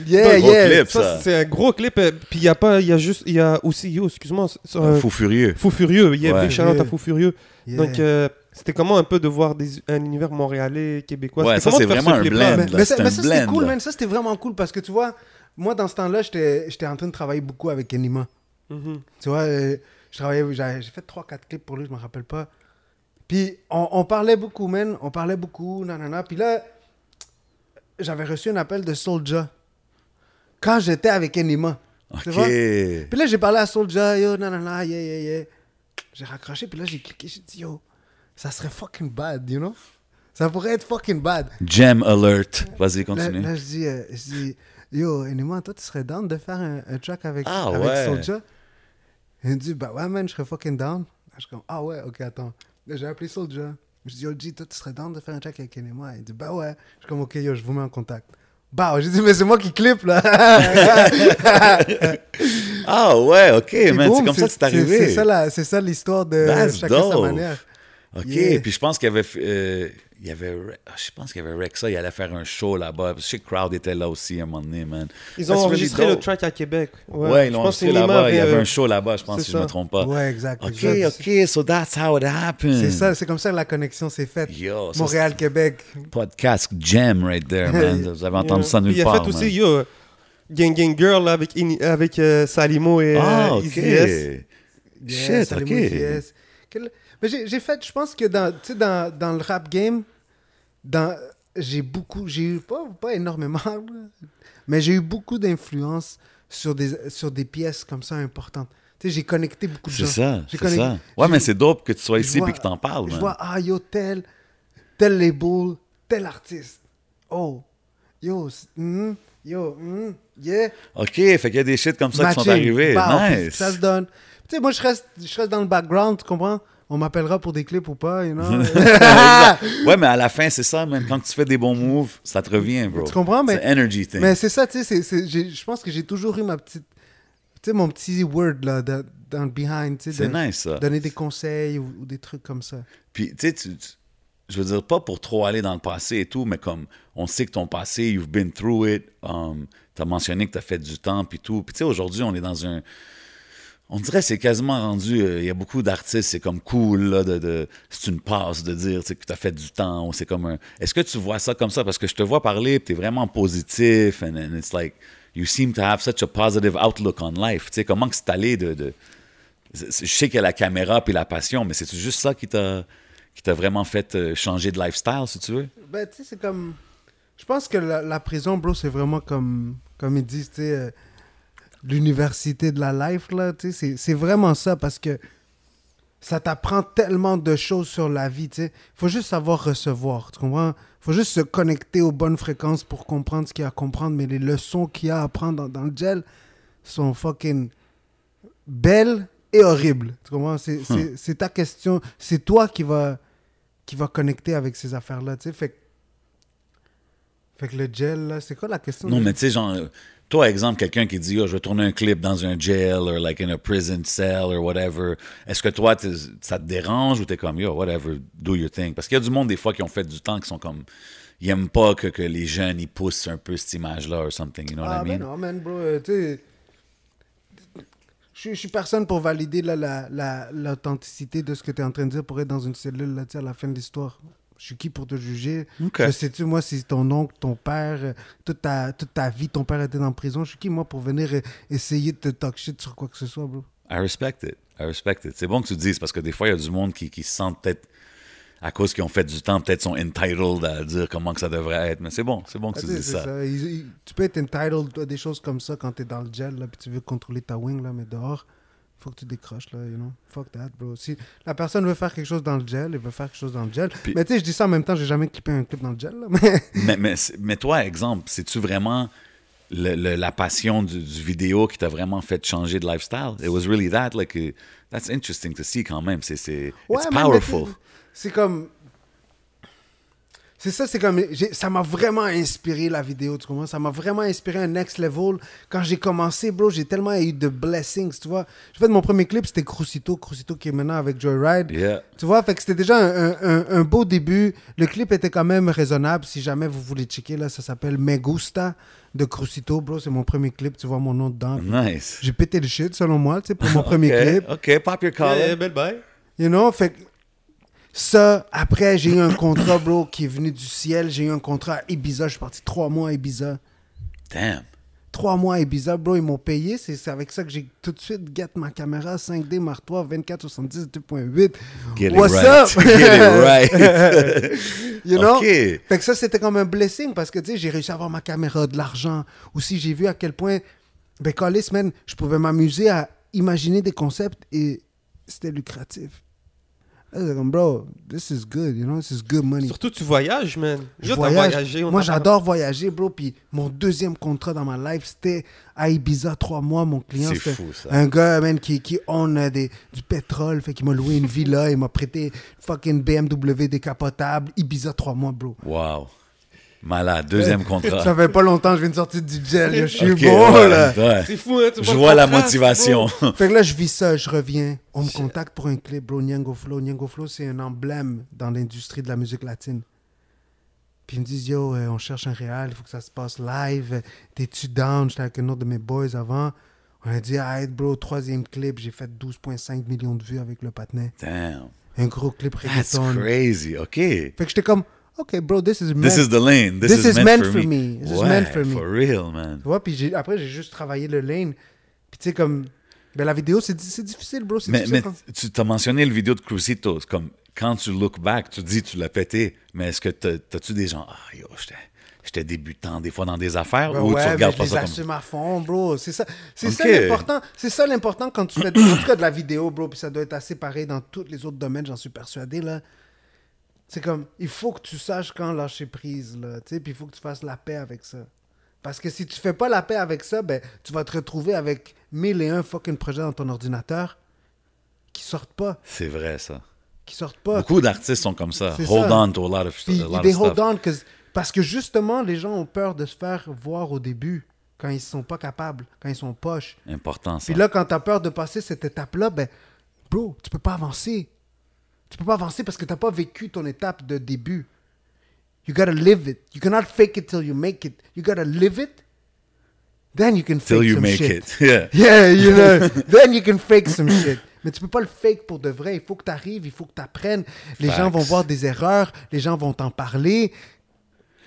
Yeah, yeah. clip, ça, ça. c'est un gros clip. Puis il y a pas, il y a juste, il y a aussi, yo, excuse-moi, c'est- euh, Fou furieux. Fou Furieux. Il y a Ouais. Big shout-out à Fou Furieux. Yeah. Donc, euh, c'était comment un peu de voir des, un univers montréalais, québécois? Ouais, ça, c'est vraiment ce un blend. Mais, là, mais c'est ça, un mais ça, c'était cool, man. Ça, c'était vraiment cool parce que tu vois, moi, dans ce temps-là, j'étais j'étais en train de travailler beaucoup avec Enima. Mhm. Tu vois, euh, je travaillais, j'ai fait 3-4 clips pour lui, je me rappelle pas. Puis on, on parlait beaucoup, man. On parlait beaucoup, nanana. Puis là, j'avais reçu un appel de Soulja quand j'étais avec Enima. Tu OK. vois? Puis là, j'ai parlé à Soulja, yo, nanana, yeah, yeah, yeah. J'ai raccroché, puis là, j'ai cliqué, j'ai dit, yo, ça serait fucking bad, you know? Ça pourrait être fucking bad. Gem alert. Vas-y, continue. là, je dis, euh, je dis yo, Enima, toi, tu serais down de faire un, un track avec, Ah, avec ouais. Soulja? Il me dit, bah ouais, man, je serais fucking down. Je suis comme, ah ouais, ok, attends. J'ai appelé Soulja. Je dis, yo, G, toi, tu serais down de faire un track avec Enima? Il dit, bah ouais. Je suis comme, ok, yo, je vous mets en contact. Bah, j'ai dit, mais c'est moi qui clip, là. Ah ouais, OK, Et man. C'est comme ça que c'est arrivé. C'est ça, l'histoire de That's chacun sa dope. manière. OK, Yeah. puis je pense qu'il y avait... euh, il y avait ah, je pense qu'il y avait Rexa, il allait faire un show là-bas. Je sais que Crowd était là aussi à un moment donné, man. Ils That's ont really enregistré le track à Québec. Ouais, Ouais, ils l'ont enregistré là-bas. Il y avait, euh, un show là-bas, je pense, si je me ça. trompe pas. Ouais, exact. OK, exact. OK, so that's how it happened. C'est ça, c'est comme ça que la connexion s'est faite. Yo, ça, Montréal, Québec. c'est podcast gem right there, man. Vous avez entendu ça nulle Il a part, fait aussi, man. yo, Gang Gang Girl là, avec, avec euh, Salimo et Ah, euh, OK. Yes, Shit, Alimo OK. Mais j'ai fait, je pense que dans, dans, dans le rap game, dans, j'ai beaucoup, j'ai eu pas, pas énormément, mais j'ai eu beaucoup d'influence sur des, sur des pièces comme ça importantes. Tu sais, j'ai connecté beaucoup de C'est gens. ça, J'ai c'est connecté- ça. Ouais, mais c'est dope que tu sois ici et que t'en parles, Je man. vois, ah, yo, tel, tel label, tel artiste. Oh, yo, c'est- mhm, yo, mhm, yeah. OK, fait qu'il y a des shit comme ça qui sont arrivés. Puis nice. Ça se donne. Tu sais, moi, je reste, je reste dans le background, tu comprends? On m'appellera pour des clips ou pas, you know? Ouais, mais à la fin, c'est ça, man. Quand tu fais des bons moves, ça te revient, bro. Tu comprends, mais- C'est energy thing. Mais c'est ça, tu sais, je pense que j'ai toujours eu ma petite. Tu sais, mon petit word, là, de- dans le behind, tu sais. C'est de- nice, ça. Donner des conseils ou, ou des trucs comme ça. Puis, tu sais, tu- je veux dire, pas pour trop aller dans le passé et tout, mais comme on sait que ton passé, you've been through it, um, t'as mentionné que t'as fait du temps, puis tout. Puis, tu sais, aujourd'hui, on est dans un. On dirait que c'est quasiment rendu. euh, Il y a beaucoup d'artistes, c'est comme cool, là, de, c'est une passe de dire tu que t'as fait du temps. C'est comme un. Est-ce que tu vois ça comme ça? Parce que je te vois parler, puis t'es vraiment positif, and, and it's like. You seem to have such a positive outlook on life. Tu sais, comment que c'est allé de. je sais qu'il y a la caméra puis la passion, mais c'est juste ça qui t'a qui t'a vraiment fait euh, changer de lifestyle, si tu veux? Ben, tu sais, c'est comme. Je pense que la, prison, bro, c'est vraiment comme. Comme ils disent, tu sais. L'université de la life, là. Tu sais, c'est- vraiment ça parce que. Ça t'apprend tellement de choses sur la vie, tu sais. Faut juste savoir recevoir, tu comprends? Faut juste se connecter aux bonnes fréquences pour comprendre ce qu'il y a à comprendre, mais les leçons qu'il y a à apprendre dans, dans le gel sont fucking belles et horribles. Tu comprends? C'est c'est ta question. C'est toi qui va, qui va connecter avec ces affaires-là, tu sais. Fait, que- fait que le gel, là, c'est quoi la question? Non, mais tu sais, genre, euh, toi, exemple, quelqu'un qui dit, oh, je vais tourner un clip dans un jail, or like in a prison cell, or whatever. Est-ce que toi, ça te dérange ou t'es comme, yo, whatever, do your thing? Parce qu'il y a du monde, des fois, qui ont fait du temps, qui sont comme, ils aiment pas que, que les jeunes, ils poussent un peu cette image-là, or something, you know Ah, what I ben mean? non, man, bro. euh, tu je suis- je suis personne pour valider là, la- la- l'authenticité de ce que tu es en train de dire pour être dans une cellule là, à la fin de l'histoire. Je suis qui pour te juger? Je sais-tu, moi, si ton oncle, ton père, euh, toute ta, toute ta vie, ton père était en prison, je suis qui, moi, pour venir euh, essayer de te talk shit sur quoi que ce soit, bro? I respect it. I respect it. C'est bon que tu dises parce que des fois, il y a du monde qui, qui se sent peut-être, à cause qu'ils ont fait du temps, peut-être sont entitled à dire comment que ça devrait être. Mais c'est bon, c'est bon que Ah, tu sais, dises ça. tu peux être entitled à des choses comme ça quand tu es dans le gel, là, puis tu veux contrôler ta wing, là, mais dehors, faut que tu décroches, là, you know. Fuck that, bro. Si la personne veut faire quelque chose dans le gel, elle veut faire quelque chose dans le gel. Puis- mais tu sais, je dis ça en même temps, j'ai jamais clippé un clip dans le gel, là, mais... mais, mais, mais toi, exemple, c'est-tu vraiment le- le- la passion du, du vidéo qui t'a vraiment fait changer de lifestyle? It was really that, like, uh, that's interesting to see quand même. C'est, c'est, Ouais, it's powerful. C'est comme... C'est ça, c'est comme... Ça m'a vraiment inspiré, la vidéo, tu comprends? Ça m'a vraiment inspiré un next level. Quand j'ai commencé, bro, j'ai tellement eu de blessings, tu vois? J'ai fait mon premier clip, c'était Crucito. Crucito qui est maintenant avec Joyride. Yeah. Tu vois, fait que c'était déjà un, un- un- un beau début. Le clip était quand même raisonnable. Si jamais vous voulez checker, là, ça s'appelle Me Gusta de Crucito, bro. C'est mon premier clip. Tu vois mon nom dedans. Nice. J'ai pété le shit, selon moi, tu sais, pour mon premier clip. OK, pop your collar. Yeah, bye. You know, fait que ça, après, j'ai eu un contrat, bro, qui est venu du ciel. J'ai eu un contrat à Ibiza. Je suis parti trois mois à Ibiza. Damn. Trois mois à Ibiza, bro, ils m'ont payé. C'est avec ça que j'ai tout de suite get ma caméra 5D Mark III 24-70 2.8. Get it What's right. up? Get it right. You know? OK. Fait que ça, c'était comme un blessing parce que, tu sais, j'ai réussi à avoir ma caméra, de l'argent. Aussi, j'ai vu à quel point, ben, Callis, man, je pouvais m'amuser à imaginer des concepts et c'était lucratif. Là, c'est comme, bro, this is good, you know, this is good money. Surtout, tu voyages, man. Yo, voyage. voyagé, on Moi, j'adore voyager, bro. Puis mon deuxième contrat dans ma life, c'était à Ibiza, trois mois. Mon client, C'est c'était fou, ça. un gars, man, qui, qui own euh, des, du pétrole. Fait qu'il m'a loué une villa. Il m'a prêté fucking BMW décapotable. Ibiza, trois mois, bro. Wow. Malade, deuxième contrat. Ça fait pas longtemps que je viens de sortir du gel. Je suis ouais, là. ouais. C'est fou, hein, tu Je vois la motivation. Fait que là, je vis ça, je reviens. On me contacte pour un clip, bro. Nyango Flow. Nyango Flow, c'est un emblème dans l'industrie de la musique latine. Puis ils me disent, yo, euh, on cherche un réal, il faut que ça se passe live. T'es-tu down? J'étais avec un autre de mes boys avant. On a dit, ah, bro, troisième clip, j'ai fait 12,5 millions de vues avec le patinet. Damn. Un gros clip That's reggaeton. crazy. OK. Fait que j'étais comme, ok, bro, this is meant. This is the lane. This, This is, is meant, for, for me. me. This is ouais, meant for me. For real, man. Tu vois, puis après, j'ai juste travaillé le lane. Puis tu sais, comme, ben, la vidéo, c'est c'est difficile, bro. C'est Mais, difficile. mais tu t'as mentionné le vidéo de Crucito. c'est Comme quand tu look back, tu te dis tu l'as pété. Mais est-ce que t'as- t'as-tu des gens, ah yo, j'étais- j'étais débutant des fois dans des affaires Ben ou ouais, tu mais regardes je pas les ça comme. assume à fond, bro. C'est ça, c'est ça l'important. C'est ça l'important quand tu fais en tout cas de la vidéo, bro. Puis ça doit être assez pareil dans tous les autres domaines, j'en suis persuadé, là. C'est comme, il faut que tu saches quand lâcher prise, là. Tu sais, puis il faut que tu fasses la paix avec ça. Parce que si tu fais pas la paix avec ça, ben, tu vas te retrouver avec mille et un fucking projets dans ton ordinateur qui sortent pas. C'est vrai, ça. Qui sortent pas. Beaucoup d'artistes sont comme ça. Hold ça. on to a lot of, Puis a lot they of hold stuff. on 'cause- parce que justement, les gens ont peur de se faire voir au début quand ils sont pas capables, quand ils sont poches. Important, ça. Puis là, quand tu as peur de passer cette étape-là, ben, bro, tu peux pas avancer. Tu peux pas avancer parce que t'as pas vécu ton étape de début. You gotta live it. You cannot fake it till you make it. You gotta live it. Then you can fake Till you some make shit. it. Yeah. Yeah, you know. Then you can fake some shit. Mais tu peux pas le fake pour de vrai. Il faut que tu arrives, il faut que tu apprennes. Les gens vont voir des erreurs, les gens vont t'en parler.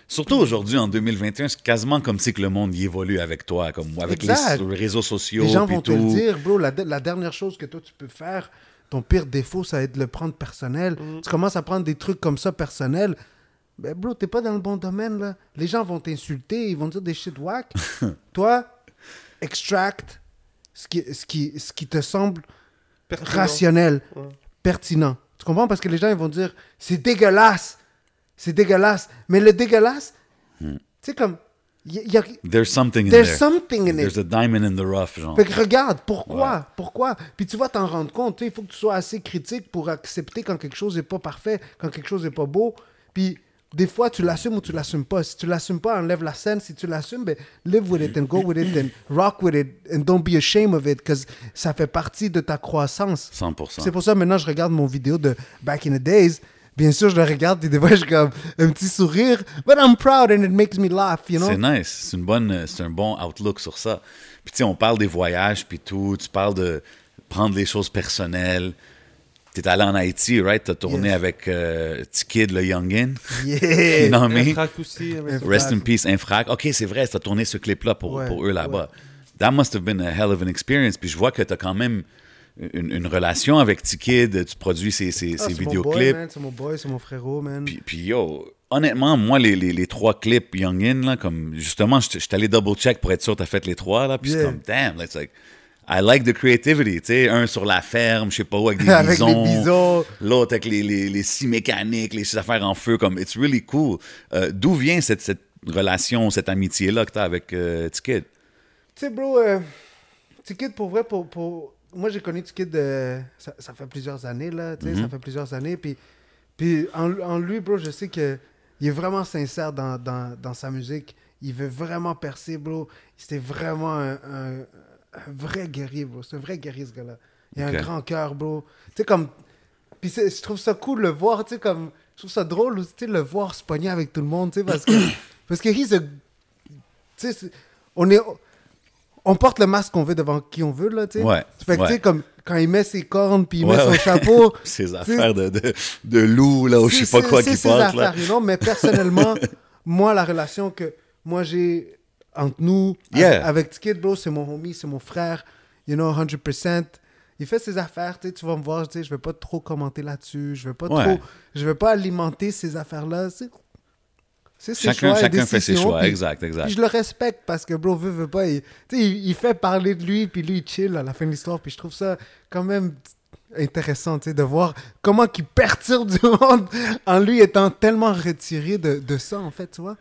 Surtout aujourd'hui, en 2021, c'est quasiment comme si que le monde y évolue avec toi, comme avec les, réseaux sociaux. Les gens vont te le dire, bro. La, la dernière chose que toi, tu peux faire, ton pire défaut, ça va être de le prendre personnel. Tu commences à prendre des trucs comme ça personnels. Ben, bro, t'es pas dans le bon domaine, là. Les gens vont t'insulter, ils vont dire des shit whack. toi, extract ce qui, ce, qui, ce qui te semble Pertinent. rationnel, Ouais. pertinent. Tu comprends? Parce que les gens, ils vont dire, c'est dégueulasse. C'est dégueulasse. Mais le dégueulasse, tu sais, comme, y, a- There's something in there's there. something in it. There's a diamond in the rough, genre. Fait que regarde, pourquoi? Ouais. Pourquoi? Puis tu vas t'en rendre compte. Il faut que tu sois assez critique pour accepter quand quelque chose n'est pas parfait, quand quelque chose n'est pas beau. Puis des fois, tu l'assumes ou tu l'assumes pas. Si tu l'assumes pas, enlève la scène. Si tu l'assumes, ben, live with it and go with it and rock with it and don't be ashamed of it because ça fait partie de ta croissance. 100%. C'est pour ça maintenant je regarde mon vidéo de Back in the Days. Bien sûr, je le regarde et des fois, je suis comme un petit sourire. But I'm proud and it makes me laugh, you know? C'est nice. C'est une bonne, c'est un bon outlook sur ça. Puis tu sais, on parle des voyages puis tout. Tu parles de prendre les choses personnelles. T'es allé en Haïti, right? T'as tourné Yes. avec euh, T-Kid, le youngin. You Yeah! know what I mean? Infrac aussi. mais- Infrac. Rest in peace, Infrac. OK, c'est vrai, t'as tourné ce clip-là pour, Ouais, pour eux là-bas. That must have been a hell of an experience. Puis je vois que t'as quand même une, une relation avec T-Kid. Tu produis ses, ses, Ah, ses vidéoclips. man, C'est mon boy, c'est mon frérot, man. Puis, puis yo, honnêtement, moi, les, les, les trois clips Youngin, là, comme justement, je suis allé double-check pour être sûr que t'as fait les trois, là, puis c'est comme, damn, it's like, I like the creativity, tu sais, un sur la ferme, je sais pas où, avec des Avec les bisons. L'autre avec les, les, les scies mécaniques, les affaires en feu, comme, it's really cool. Euh, D'où vient cette, cette relation, cette amitié-là que t'as avec euh, T-Kid? Tu sais, bro, euh, T-Kid, pour vrai, pour, pour... moi j'ai connu T-Kid, euh, ça, ça fait plusieurs années, là, tu sais, Mhm. ça fait plusieurs années. Puis, puis en, en lui, bro, je sais que il est vraiment sincère dans, dans, dans sa musique. Il veut vraiment percer, bro. C'était vraiment un, un- un vrai guerrier, bro. C'est un vrai guerrier, ce gars-là. Il a un grand cœur, bro. Tu sais, comme... Puis je trouve ça cool de le voir, tu sais, comme... Je trouve ça drôle, tu sais, le voir se pogner avec tout le monde, tu sais, parce que... parce que he's a tu sais, on est. On porte le masque qu'on veut devant qui on veut, là, tu sais. Ouais, Fait que, tu sais, comme quand il met ses cornes puis il Ouais, met son ouais. chapeau. Ces affaires de, de, de loup, là, ou je sais pas quoi qui ses là. affaires, you know, mais personnellement, moi, la relation que moi j'ai entre nous, Yeah. avec, T-Kid, bro, c'est mon homie, c'est mon frère, you know, 100%. Il fait ses affaires, tu sais, tu vas me voir, tu sais, je vais pas trop commenter là-dessus, je vais pas trop, je vais pas alimenter ces affaires-là, c'est ses Chacun, choix et chacun fait ses choix, puis- exact, exact. puis je le respecte parce que, bro, veut, veut pas. Il, tu sais, il, il fait parler de lui, puis lui, il chill à la fin de l'histoire. Puis je trouve ça quand même intéressant, tu sais, de voir comment il perturbe du monde en lui étant tellement retiré de, de ça, en fait, tu vois.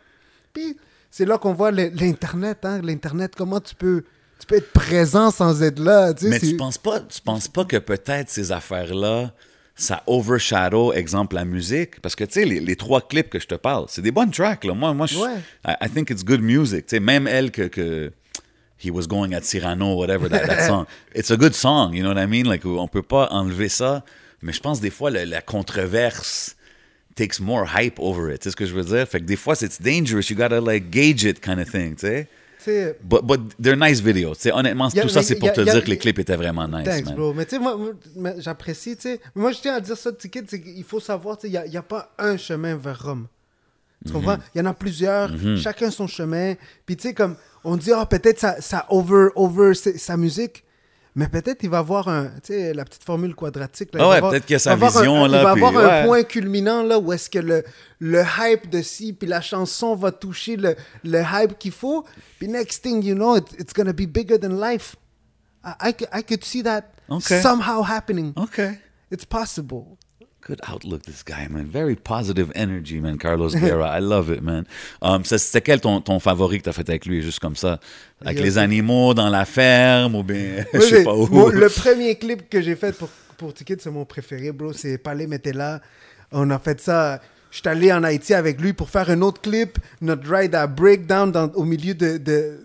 Puis c'est là qu'on voit l'Internet, hein. L'Internet, comment tu peux, tu peux être présent sans être là, tu sais. Mais tu penses pas, tu penses pas que peut-être ces affaires-là, ça overshadow, exemple, la musique. Parce que, tu sais, les, les trois clips que je te parle, c'est des bonnes tracks, là. Moi, moi je, Ouais. I, I think it's good music. Tu sais, même elle que, que he was going at Cyrano, whatever, that, that song. It's a good song, you know what I mean? Like, on peut pas enlever ça. Mais je pense, des fois, le- la controverse takes more hype over it. Tu sais ce que je veux dire? Fait que des fois, c'est dangerous. You gotta, like, gauge it kind of thing, tu sais? Sais, But, but they're nice videos. Honnêtement, a- tout ça, c'est pour a- te a- dire que les clips étaient vraiment nice, Thanks, man. bro. Mais tu sais, moi, j'apprécie, tu sais. Moi, je tiens à dire ça, Ticket, qu'il faut savoir, tu sais, il n'y a, il pas un chemin vers Rome. Tu Mhm. comprends? Il y en a plusieurs, chacun son chemin. Puis tu sais, comme, on dit, ah, peut-être ça, ça over, over sa musique. Mais peut-être il va avoir un, tu sais, la petite formule quadratique. Là, Ah ouais, peut-être qu'il y a il sa vision, un- là, Il va puis avoir un point culminant, là, où est-ce que le, le hype de ci, puis la chanson va toucher le, le hype qu'il faut. Puis next thing you know, it- it's gonna be bigger than life. I, I, could- I could see that Okay. somehow happening. Okay. It's possible. Good outlook, this guy, man. Very positive energy, man. Carlos Guerra. I love it, man. Um, C'était quel ton, ton favori que t'as fait avec lui, juste comme ça? Avec les animaux dans la ferme ou bien, je sais pas où? le premier clip que j'ai fait pour, pour Ticket, c'est mon préféré, bro. C'est Palais Metella. On a fait ça. Je suis allé en Haïti avec lui pour faire un autre clip. Notre ride à Breakdown dans, au milieu de. de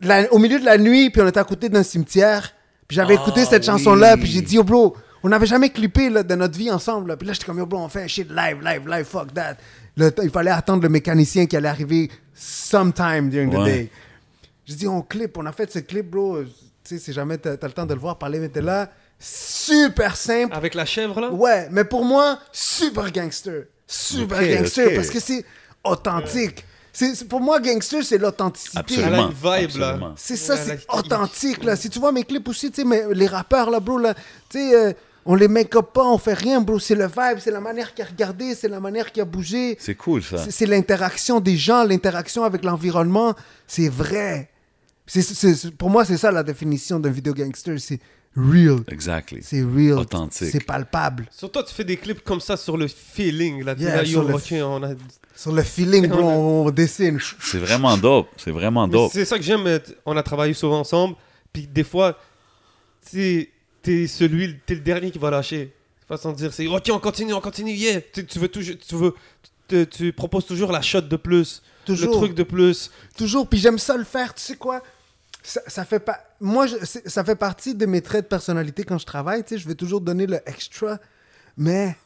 la- au milieu de la nuit, puis on était à côté d'un cimetière. Puis j'avais Ah, écouté cette oui. chanson-là, puis j'ai dit, yo, bro, on n'avait jamais clippé là, de notre vie ensemble. là. Puis là, j'étais comme, yo, bro, on fait un shit live, live, live, fuck that. Le il fallait attendre le mécanicien qui allait arriver sometime during the day. J'ai dit, on clip, on a fait ce clip, bro. Tu sais, si jamais t'as as le temps de le voir, parler, mais t'es là. Super simple. Avec la chèvre, là? Ouais, mais pour moi, super gangster. Super gangster parce que c'est authentique. C'est c'est- pour moi, gangster, c'est l'authenticité. Elle a une vibe, là. C'est ça, Ouais, c'est authentique, là. Si tu vois mes clips aussi, tu sais, mais les rappeurs, là, bro, là, tu sais, euh, on les make up pas, on fait rien, bro. C'est le vibe, c'est la manière qu'il a regardé, c'est la manière qu'il a bougé. C'est cool, ça. C'est- l'interaction des gens, l'interaction avec l'environnement. C'est vrai. C'est- c'est- c'est- pour moi, c'est ça la définition d'un vidéo gangster. C'est real. Exactly. C'est real. Authentique. C'est palpable. Sur toi, tu fais des clips comme ça sur le feeling. Là, Yeah, là, sur yo, le- ok, on a... Sur le feeling, bro, on, on dessine. C'est vraiment dope. C'est vraiment dope. C'est ça que j'aime. euh, On a travaillé souvent ensemble. Puis des fois, tu es celui, t'es le dernier qui va lâcher. Façon de dire, c'est ok, on continue, on continue, yeah. Tu, tu veux toujours, tu veux, tu, tu proposes toujours la shot de plus, Toujours. le truc de plus. Toujours. Puis j'aime ça le faire. Tu sais quoi? Ça, ça fait pas. Moi, je- ça fait partie de mes traits de personnalité quand je travaille. Tu sais, je vais toujours donner le extra. Mais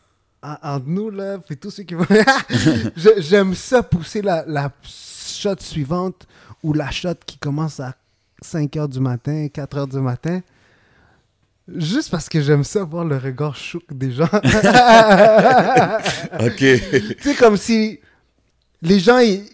en- entre nous, là, puis tous ceux qui vont. J'aime ça pousser la, la shot suivante ou la shot qui commence à 5 h du matin, 4 h du matin. Juste parce que j'aime ça voir le regard chouk des gens. OK. tu sais, comme si les gens, ils-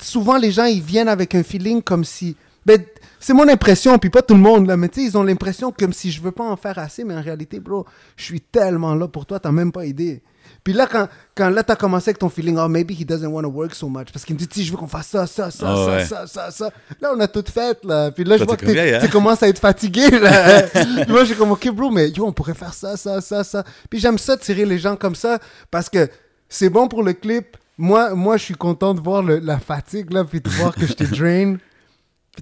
souvent les gens, ils viennent avec un feeling comme si, ben, c'est mon impression, puis pas tout le monde, là, mais tu sais, ils ont l'impression comme si je veux pas en faire assez, mais en réalité, bro, je suis tellement là pour toi, t'as même pas idée. Puis là, quand, quand là, t'as commencé avec ton feeling, oh, maybe he doesn't want to work so much, parce qu'il me dit, si je veux qu'on fasse ça, ça, ça, Ah ça, ouais. ça, ça, ça. Là, on a tout fait, là. Puis là, je vois que hein? tu commences à être fatigué, là. Moi, j'ai comme, ok, bro, mais yo, on pourrait faire ça, ça, ça, ça. Puis j'aime ça, tirer les gens comme ça, parce que c'est bon pour le clip. Moi, moi je suis content de voir le- la fatigue, là, puis de voir que je te drain.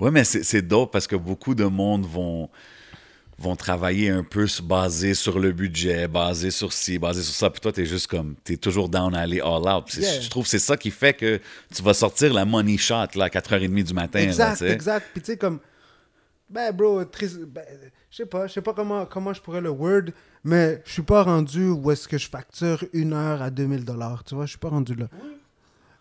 Ouais, mais c'est c'est dope parce que beaucoup de monde vont, vont travailler un peu basé sur le budget, basé sur ci, basé sur ça. Puis toi, t'es juste comme, t'es toujours down à aller all out. Yeah. Je trouve que c'est ça qui fait que tu vas sortir la money shot là, à 4h30 du matin. Exact, exact. Puis tu sais, comme, ben, bro, triste, ben, je sais pas, je sais pas comment, comment je pourrais le word, mais je suis pas rendu où est-ce que je facture une heure à 2000 dollars, tu vois, je suis pas rendu là.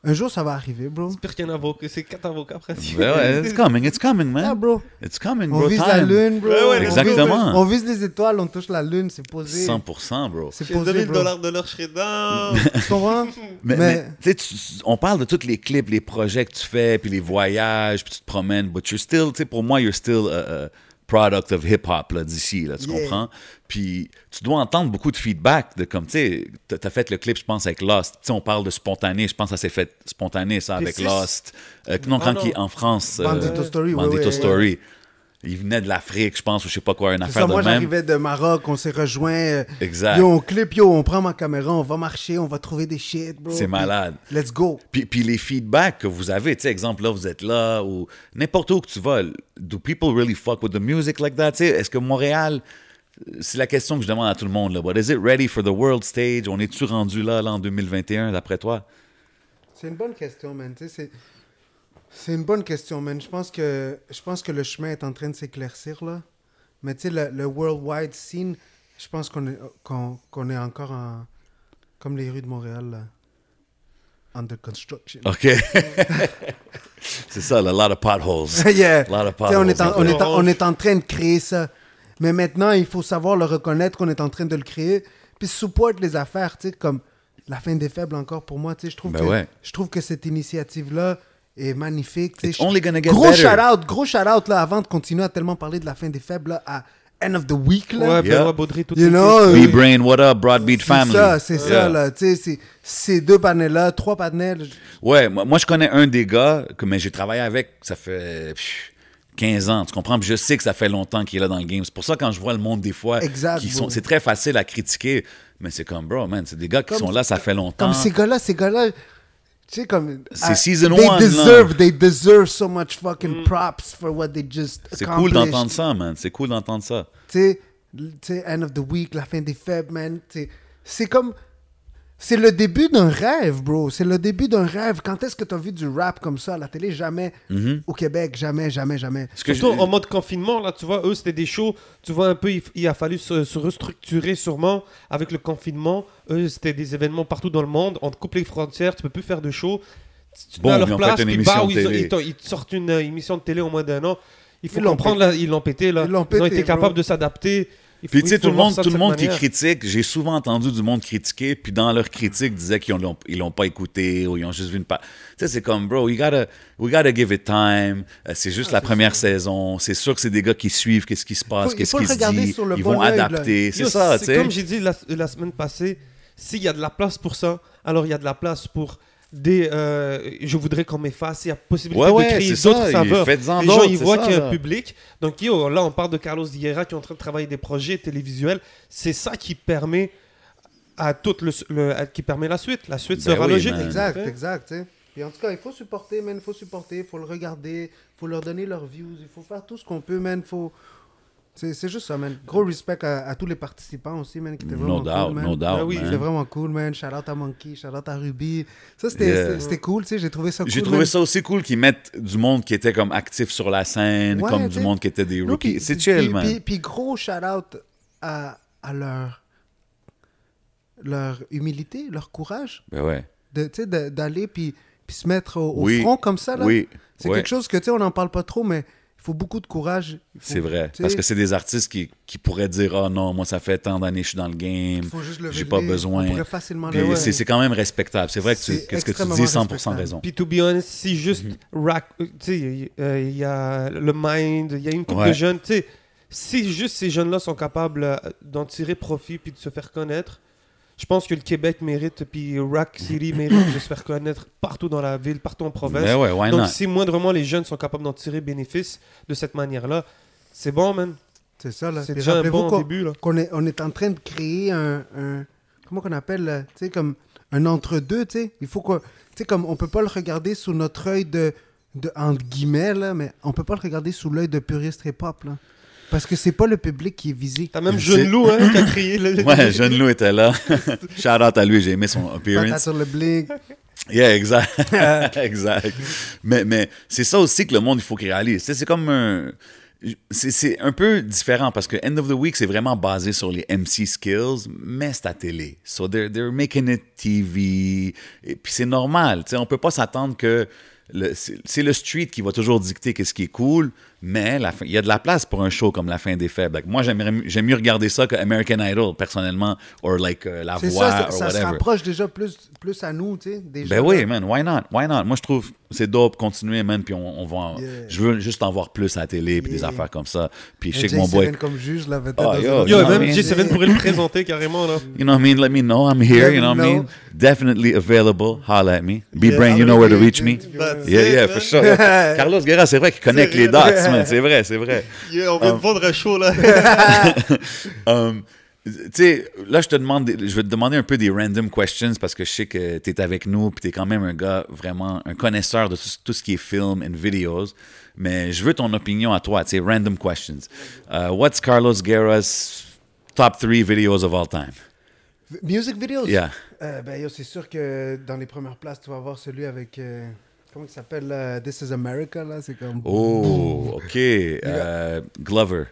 Un jour, ça va arriver, bro. C'est pire qu'un avocat, c'est quatre avocats presque. Ben ouais, it's coming, it's coming, man. bro. It's coming, On bro. vise la lune, bro. Ouais, ouais, On vise- exactement. On vise les étoiles, on touche la lune, c'est posé. 100%, bro. C'est posé, 2000 bro. dollars de l'heure, je serais down. Tu comprends? Mais, Mais- mais, tu sais, on parle de tous les clips, les projets que tu fais, puis les voyages, puis tu te promènes, but you're still, tu sais, pour moi, you're still a product of hip-hop là, d'ici, là, tu Yeah. comprends? Puis tu dois entendre beaucoup de feedback de comme, tu sais, t'as- fait le clip, je pense, avec Lost. Tu sais, on parle de spontané, je pense que ça s'est fait spontané, ça, avec P6? Lost. Euh, non, Ah, quand non. il est en France. euh, Bandito Story, ouais, Bandito ouais, Story. Il venait de l'Afrique, je pense, ou je sais pas quoi, une affaire ça, de moi même. j'arrivais de Maroc, on s'est rejoints. euh, Exact. Yo, on clip, yo, on prend ma caméra, on va marcher, on va trouver des shit, bro. C'est malade. Let's go. Puis, puis les feedbacks que vous avez, tu sais, exemple, là, vous êtes là, ou n'importe où que tu vas, do people really fuck with the music like that? Tu sais, est-ce que Montréal, c'est la question que je demande à tout le monde. Là. But is it ready for the world stage? On est-tu rendu là, là en 2021, d'après toi? C'est une bonne question, man. Tu sais, c'est... C'est une bonne question, man. Je pense que je pense que le chemin est en train de s'éclaircir là. Mais tu sais, le, le worldwide scene, je pense qu'on est qu'on, qu'on est encore en comme les rues de Montréal là, under construction. OK. c'est ça, a lot of potholes. yeah. A lot of sais, on, est en, potholes. on, est en, on est en train de créer ça. Mais maintenant, il faut savoir le reconnaître qu'on est en train de le créer. Puis support les affaires, tu sais, comme la fin des faibles encore pour moi. Tu sais, je trouve Ben que ouais. je trouve que cette initiative-là est magnifique. It's only gonna get gros better. shout-out, gros shout-out là, avant de continuer à tellement parler de la fin des faibles là, à End of the Week. Là. Ouais, Yeah. Baudry, tout You know, euh, B-Brain, what up, Broadbeat c'est Family? ça, c'est Yeah. ça, là. Tu sais, c'est- ces deux panels-là, trois panels. Ouais, moi, moi, je connais un des gars, que, mais j'ai travaillé avec, ça fait pff, 15 ans, tu comprends? Je sais que ça fait longtemps qu'il est là dans le game. C'est pour ça, quand je vois le monde des fois, qui sont, c'est très facile à critiquer, mais c'est comme, bro, man, c'est des gars qui Comme- sont là, ça fait longtemps. Comme ces gars-là, ces gars-là, sais, comme. C'est ah, season they one, là. Deserve, they deserve so much fucking props for what they just C'est cool d'entendre ça, man. C'est cool d'entendre ça. Tu sais, end of the week, la fin des faibles, man. C'est comme. C'est le début d'un rêve, bro. C'est le début d'un rêve. Quand est-ce que tu as vu du rap comme ça à la télé? Jamais. Au Québec, jamais, jamais, jamais. Ce que Surtout je- en mode confinement, là, tu vois, eux, c'était des shows, tu vois, un peu, il, il a fallu se, se restructurer sûrement avec le confinement. Eux, c'était des événements partout dans le monde, on te coupe les frontières, tu peux plus faire de show. Tu te Bon, mets à ils leur ont place, fait une puis émission bah, ils, ils t'ont- ils te sortent une euh, émission de télé au moins d'un an. Il faut Ils l'ont comprendre, là, ils l'ont pété, là. Ils ont pété, été bro. capables de s'adapter. Puis tu sais, tout le monde, tout le monde qui critique, j'ai souvent entendu du monde critiquer, puis dans leur critique, disaient qu'ils l'ont ils l'ont pas écouté ou ils ont juste vu une part. Tu sais, c'est comme, bro, you gotta, we gotta give it time. Euh, c'est juste la première saison. C'est sûr que c'est des gars qui suivent qu'est-ce qui se passe, qu'est-ce qui se regarder dit. sur le Ils bon vont œil, adapter. C'est ça, tu sais. Comme j'ai dit la, la semaine passée, s'il y a de la place pour ça, alors il y a de la place pour des. euh, je voudrais qu'on m'efface. Il y a possibilité Ouais, ouais, de créer c'est d'autres saveurs. Les gens, ils voient qu'il y a un public. Donc, yo, là, on parle de Carlos Vieira qui est en train de travailler des projets télévisuels. C'est ça qui permet à toute le, le- à- qui permet la suite. La suite Ben sera oui, logique. man. Exact, Ouais. exact. Puis en tout cas, il faut supporter, man. Il faut supporter, il faut le regarder, il faut leur donner leurs views, il faut faire tout ce qu'on peut, man. Faut... C'est c'est juste ça, man. Gros respect à, à tous les participants aussi, man, qui étaient vraiment No doubt, cool, man. no doubt, Ben oui. C'était vraiment cool, man. Shout out à Monkey, shout out à Ruby. Ça, c'était Yeah. cool, tu sais. J'ai trouvé ça cool. J'ai trouvé man. ça aussi cool qu'ils mettent du monde qui était comme actif sur la scène, Ouais, comme du monde qui était des rookies. C'est chill, puis- man. Puis, puis gros shout out à, à leur, leur humilité, leur courage Ben ouais. tu sais, d'aller puis, puis se mettre au, au Oui. front comme ça. Là. Oui. C'est ouais. quelque chose que, tu sais, on n'en parle pas trop, mais il faut beaucoup de courage. Il C'est vrai. Parce que c'est des artistes qui, qui pourraient dire Ah non, moi, ça fait tant d'années que je suis dans le game. il faut juste lever J'ai pas besoin. Le c'est c'est quand même respectable. C'est vrai que, tu, que ce que tu dis, 100% respectable. raison. Puis, to be honest, si juste rack, euh, tu sais, euh, il y a le mind, il y a une couple Ouais. de jeunes, tu sais, si juste ces jeunes-là sont capables euh, d'en tirer profit puis de se faire connaître, je pense que le Québec mérite, puis Rack City mérite de se faire connaître partout dans la ville, partout en province. Ben ouais, why Donc, not? si moindrement les jeunes sont capables d'en tirer bénéfice de cette manière-là, c'est bon, man. C'est ça, là. C'est déjà un bon qu'on- début, là. qu'on est, on est en train de créer un... un- comment qu'on appelle, là, tu sais, comme un entre-deux, tu sais. Il faut que... Tu sais, comme on peut pas le regarder sous notre œil de, de... Entre guillemets, là, mais on peut pas le regarder sous l'œil de puriste hip-hop, là. Parce que c'est pas le public qui est visé. T'as même Jeune Loup, hein, qui a crié. le- Ouais, Jeune Lou était là. Shout out à lui, j'ai aimé son appearance. sur le blink. Yeah, exact. exact. Mais, mais c'est ça aussi que le monde, il faut qu'il réalise. Tu sais, C'est comme un. C'est c'est un peu différent parce que End of the Week, c'est vraiment basé sur les MC skills, mais c'est à télé. So they're, they're making it TV. Et puis c'est normal. Tu sais, on peut pas s'attendre que. le- C'est c'est le street qui va toujours dicter qu'est-ce qui est cool, mais la fin- il y a de la place pour un show comme La fin des faibles. Like, moi, j'aimerais mieux- j'aime mieux regarder ça que American Idol, personnellement, or like euh, La Voix, ça, ça, or ça se whatever. rapproche déjà plus, plus à nous, tu sais. déjà, Ben oui, man, why not? Why not? Moi, je trouve c'est dope, continuer, man, puis on, on va... en- Yeah. Je veux juste en voir plus à la télé, puis des affaires comme ça. Puis je sais que mon J7 boy... comme juge, là, peut-être. Dans yo, Yo, know même what I mean? J7 pourrait le présenter carrément, là. You know what I mean? Let me know. I'm here, Let you know me what I mean? know. Definitely available. Holla at me. B-Brain, Yeah, you know where to reach me? Yeah, yeah, for sure. Carlos Guerra, c'est vrai qu'il connecte les dots, man. C'est vrai, c'est vrai. Yeah, on vient de vendre un show, là. Um, tu sais, là, je te demande, je vais te demander un peu des random questions parce que je sais que tu es avec nous puis tu es quand même un gars vraiment un connaisseur de tout, tout ce qui est film and videos. Mais je veux ton opinion à toi, tu sais, random questions. Uh, what's Carlos Guerra's top three videos of all time? Music videos? Yeah. Euh, ben, yo, c'est sûr que dans les premières places, tu vas voir celui avec. euh, comment il s'appelle là? This is America, là? C'est comme. Oh, OK. Euh, Glover.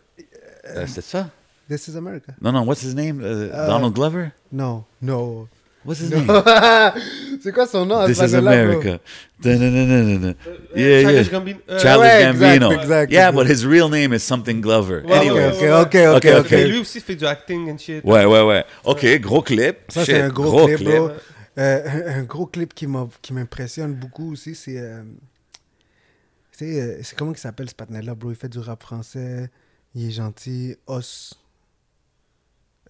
Euh, c'est ça? This is America. Non, non, what's his name? Euh, Donald Glover? Non, no. What's his No. name? c'est quoi son nom? This ce is? America. Euh, Yeah, yeah. Euh, exact, Gambino. exact, yeah, but his real name is something Glover. Ouais, anyway. ouais, Ok, lui aussi fait du acting and shit. Ouais, ouais, ouais. OK, gros clip. Ça, c'est un gros, clip, bro. Euh, un, un gros clip qui m'impressionne beaucoup aussi, c'est. euh, c'est euh, c'est comment il s'appelle ce partenaire-là, bro? Il fait du rap français. Il est gentil. Os.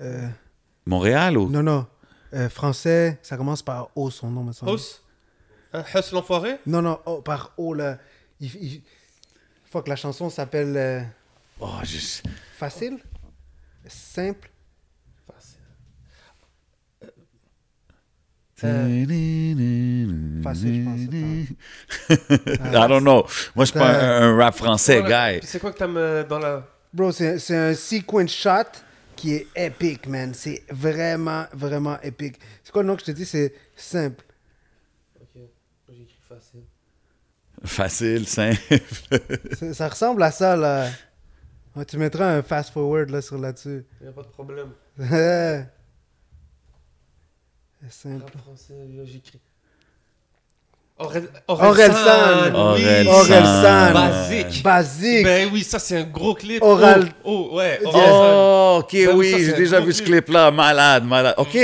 Euh, Montréal ou? non, non. Euh, français, ça commence par O, son nom, me semble. Huss l'enfoiré? Non, non, par O, là. Il, il- Fuck, la chanson s'appelle euh, Oh, je... Facile? Simple? Facile, je pense, I don't know. Moi, je suis pas un, un rap français, guy. C'est quoi que t'aimes euh, dans la. Bro, c'est c'est un sequence shot qui est épique, man. C'est vraiment, vraiment épique. C'est quoi le nom que je te dis? C'est simple. Ok, j'ai écrit facile. Facile, simple. Ça, ça ressemble à ça, là. Ouais, tu mettras un fast forward là, sur là-dessus. Y'a pas de problème. C'est simple. Rap français, j'écris. Aurel, Orelsan. Basique. Basique. Ben oui, ça c'est un gros clip. Oral- Oh, oh, ouais. Oh, OK, Ben oui, j'ai déjà vu ce clip. clip-là. Malade, malade. OK,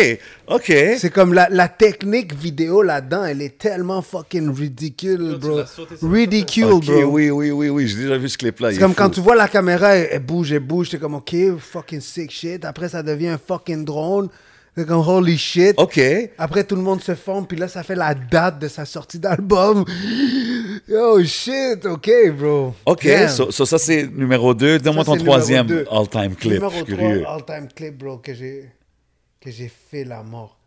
OK. C'est comme la, la technique vidéo là-dedans, elle est tellement fucking ridicule, bro. Ridicule, OK, bro. oui, oui, oui, oui, j'ai déjà vu ce clip-là. C'est est comme fou. quand tu vois la caméra, elle, elle bouge, elle bouge, t'es comme, ok, fucking sick shit. Après, ça devient un fucking drone. C'est comme, holy shit. OK. Après, tout le monde se forme, puis là, ça fait la date de sa sortie d'album. Oh shit, ok, bro. OK, Damn. so, so ça, c'est numéro 2. Donne-moi ton troisième all-time clip. Numéro je suis 3, curieux. all-time clip, bro, que j'ai que j'ai fait la mort.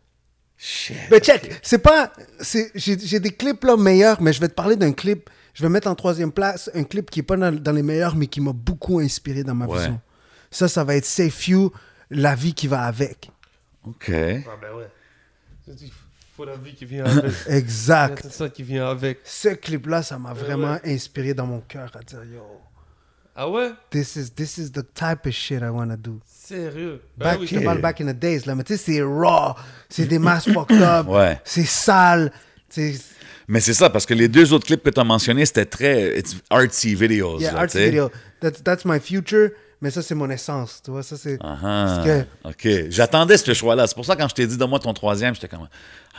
Shit. Mais check, c'est pas. J'ai j'ai des clips là meilleurs, mais je vais te parler d'un clip. Je vais mettre en troisième place un clip qui est pas dans, dans les meilleurs, mais qui m'a beaucoup inspiré dans ma Ouais. vision. Ça, ça va être Safe You, la vie qui va avec. OK. Ah ben ouais. Il faut la vie qui vient avec. Exact. C'est ça qui vient avec. Ce clip-là, ça m'a vraiment ouais. inspiré dans mon cœur à dire Yo, Ah ouais? This is, this is the type of shit I want to do. Sérieux? Ben Back, oui. Je parle back in the days, là, mais tu sais, c'est raw, c'est des masses fucked up, Ouais. c'est sale. tu sais, Mais c'est ça, parce que les deux autres clips que tu as mentionnés, c'était très it's artsy videos. Yeah, là, artsy tu sais. video. That's, that's my future, mais ça, c'est mon essence. Tu vois, ça, c'est. Ah, ah. Parce OK. J'attendais ce choix-là. C'est pour ça que quand je t'ai dit, donne-moi ton troisième, j'étais comme,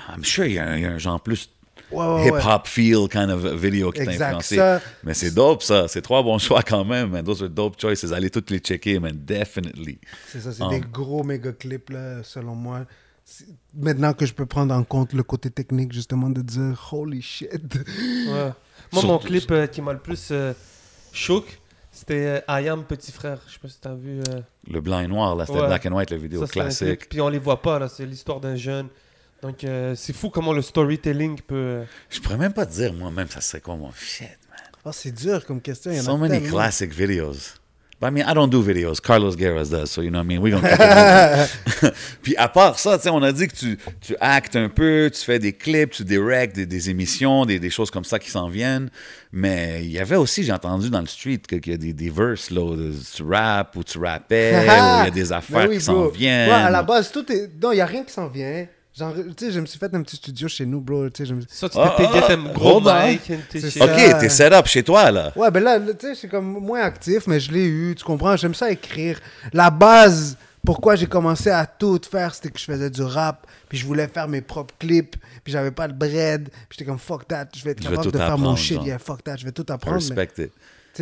ah, I'm sure il y, a il y a un genre plus Ouais, ouais, ouais. hip-hop feel kind of vidéo qui t'a Exact. influencé. Ça- Mais c'est dope, ça. C'est trois bons choix quand même, man. Those are dope choices. Allez toutes les checker, man. Definitely. C'est ça, c'est Ah. des gros méga clips, là, selon moi. C'est- Maintenant que je peux prendre en compte le côté technique, justement, de dire holy shit. Ouais. Moi, Surtout- mon clip euh, qui m'a le plus euh, choqué, c'était euh, I Am Petit Frère. Je sais pas si t'as vu. euh, Le blanc et noir, là, c'était Ouais. black and white, la vidéo ça, c'est un classique. clip. Puis on les voit pas, là. C'est l'histoire d'un jeune. Donc, euh, c'est fou comment le storytelling peut. euh, Je pourrais même pas te dire moi-même, ça serait quoi mon shit, man. Oh, c'est dur comme question. Il y en So a many tellement. classic videos. But I mean, I don't do videos. Carlos Guerras does, so you know what I mean? We gonna. Puis à part ça, on a dit que tu, tu actes un peu, tu fais des clips, tu directs des, des émissions, des, des choses comme ça qui s'en viennent. Mais il y avait aussi, j'ai entendu dans le street, qu'il y a des, des verses, là, où tu rappes ou tu rappais, il y a des affaires Ben oui, qui s'en viennent. Ouais, à la base, tout est. Non, il n'y a rien qui s'en vient. Genre, tu sais, je me suis fait un petit studio chez nous, bro. Tu sais, je me- Ça, tu Ah, t'es ah, get un gros hold on. mic. OK, t'es set up chez toi, là. Ouais, ben là, tu sais, je suis comme moins actif, mais je l'ai eu, tu comprends? J'aime ça écrire. La base, pourquoi j'ai commencé à tout faire, c'était que je faisais du rap, puis je voulais faire mes propres clips, puis j'avais pas de bread, puis j'étais comme fuck that, je vais être capable de faire mon shit, genre. yeah, fuck that, je vais tout apprendre. mais- respect it. Tu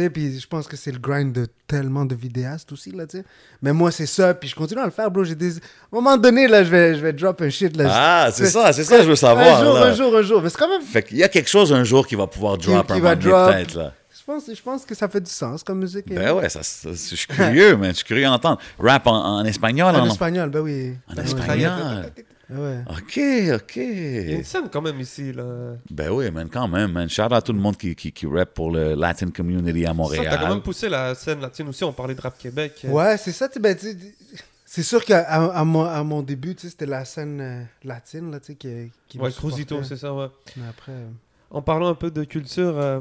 sais, puis je pense que c'est le grind de tellement de vidéastes aussi, là, tu sais. Mais moi, c'est ça, puis je continue à le faire, bro. J'ai des... À un moment donné, là, je vais, je vais drop un shit, là. Ah, c'est ça, c'est ça je veux savoir, Un jour, là. un jour, un jour. Mais c'est quand même... Fait qu'il y a quelque chose un jour qui va pouvoir drop qui un va moment donné, drop. peut-être, là. Je pense, je pense que ça fait du sens comme musique. Ben hein. ouais, ça, ça- je suis curieux, man. Je suis curieux d'entendre. Rap en, en espagnol, En en, espagnol, ben oui. en Ben oui. espagnol. Ben ouais. OK, OK. Il y a une scène quand même ici, là. Ben oui, man, quand même, man. Shout out à tout le monde qui, qui, qui rap pour le Latin community à Ça, Montréal. t'as quand même poussé la scène latine aussi. On parlait de rap Québec. Ouais, c'est ça, tu ben, C'est sûr qu'à à mon, à mon début, c'était la scène euh, latine, là, tu sais, qui, qui Ouais, Cruzito, c'est ça, ouais. Mais après, euh, En parlant un peu de culture, euh,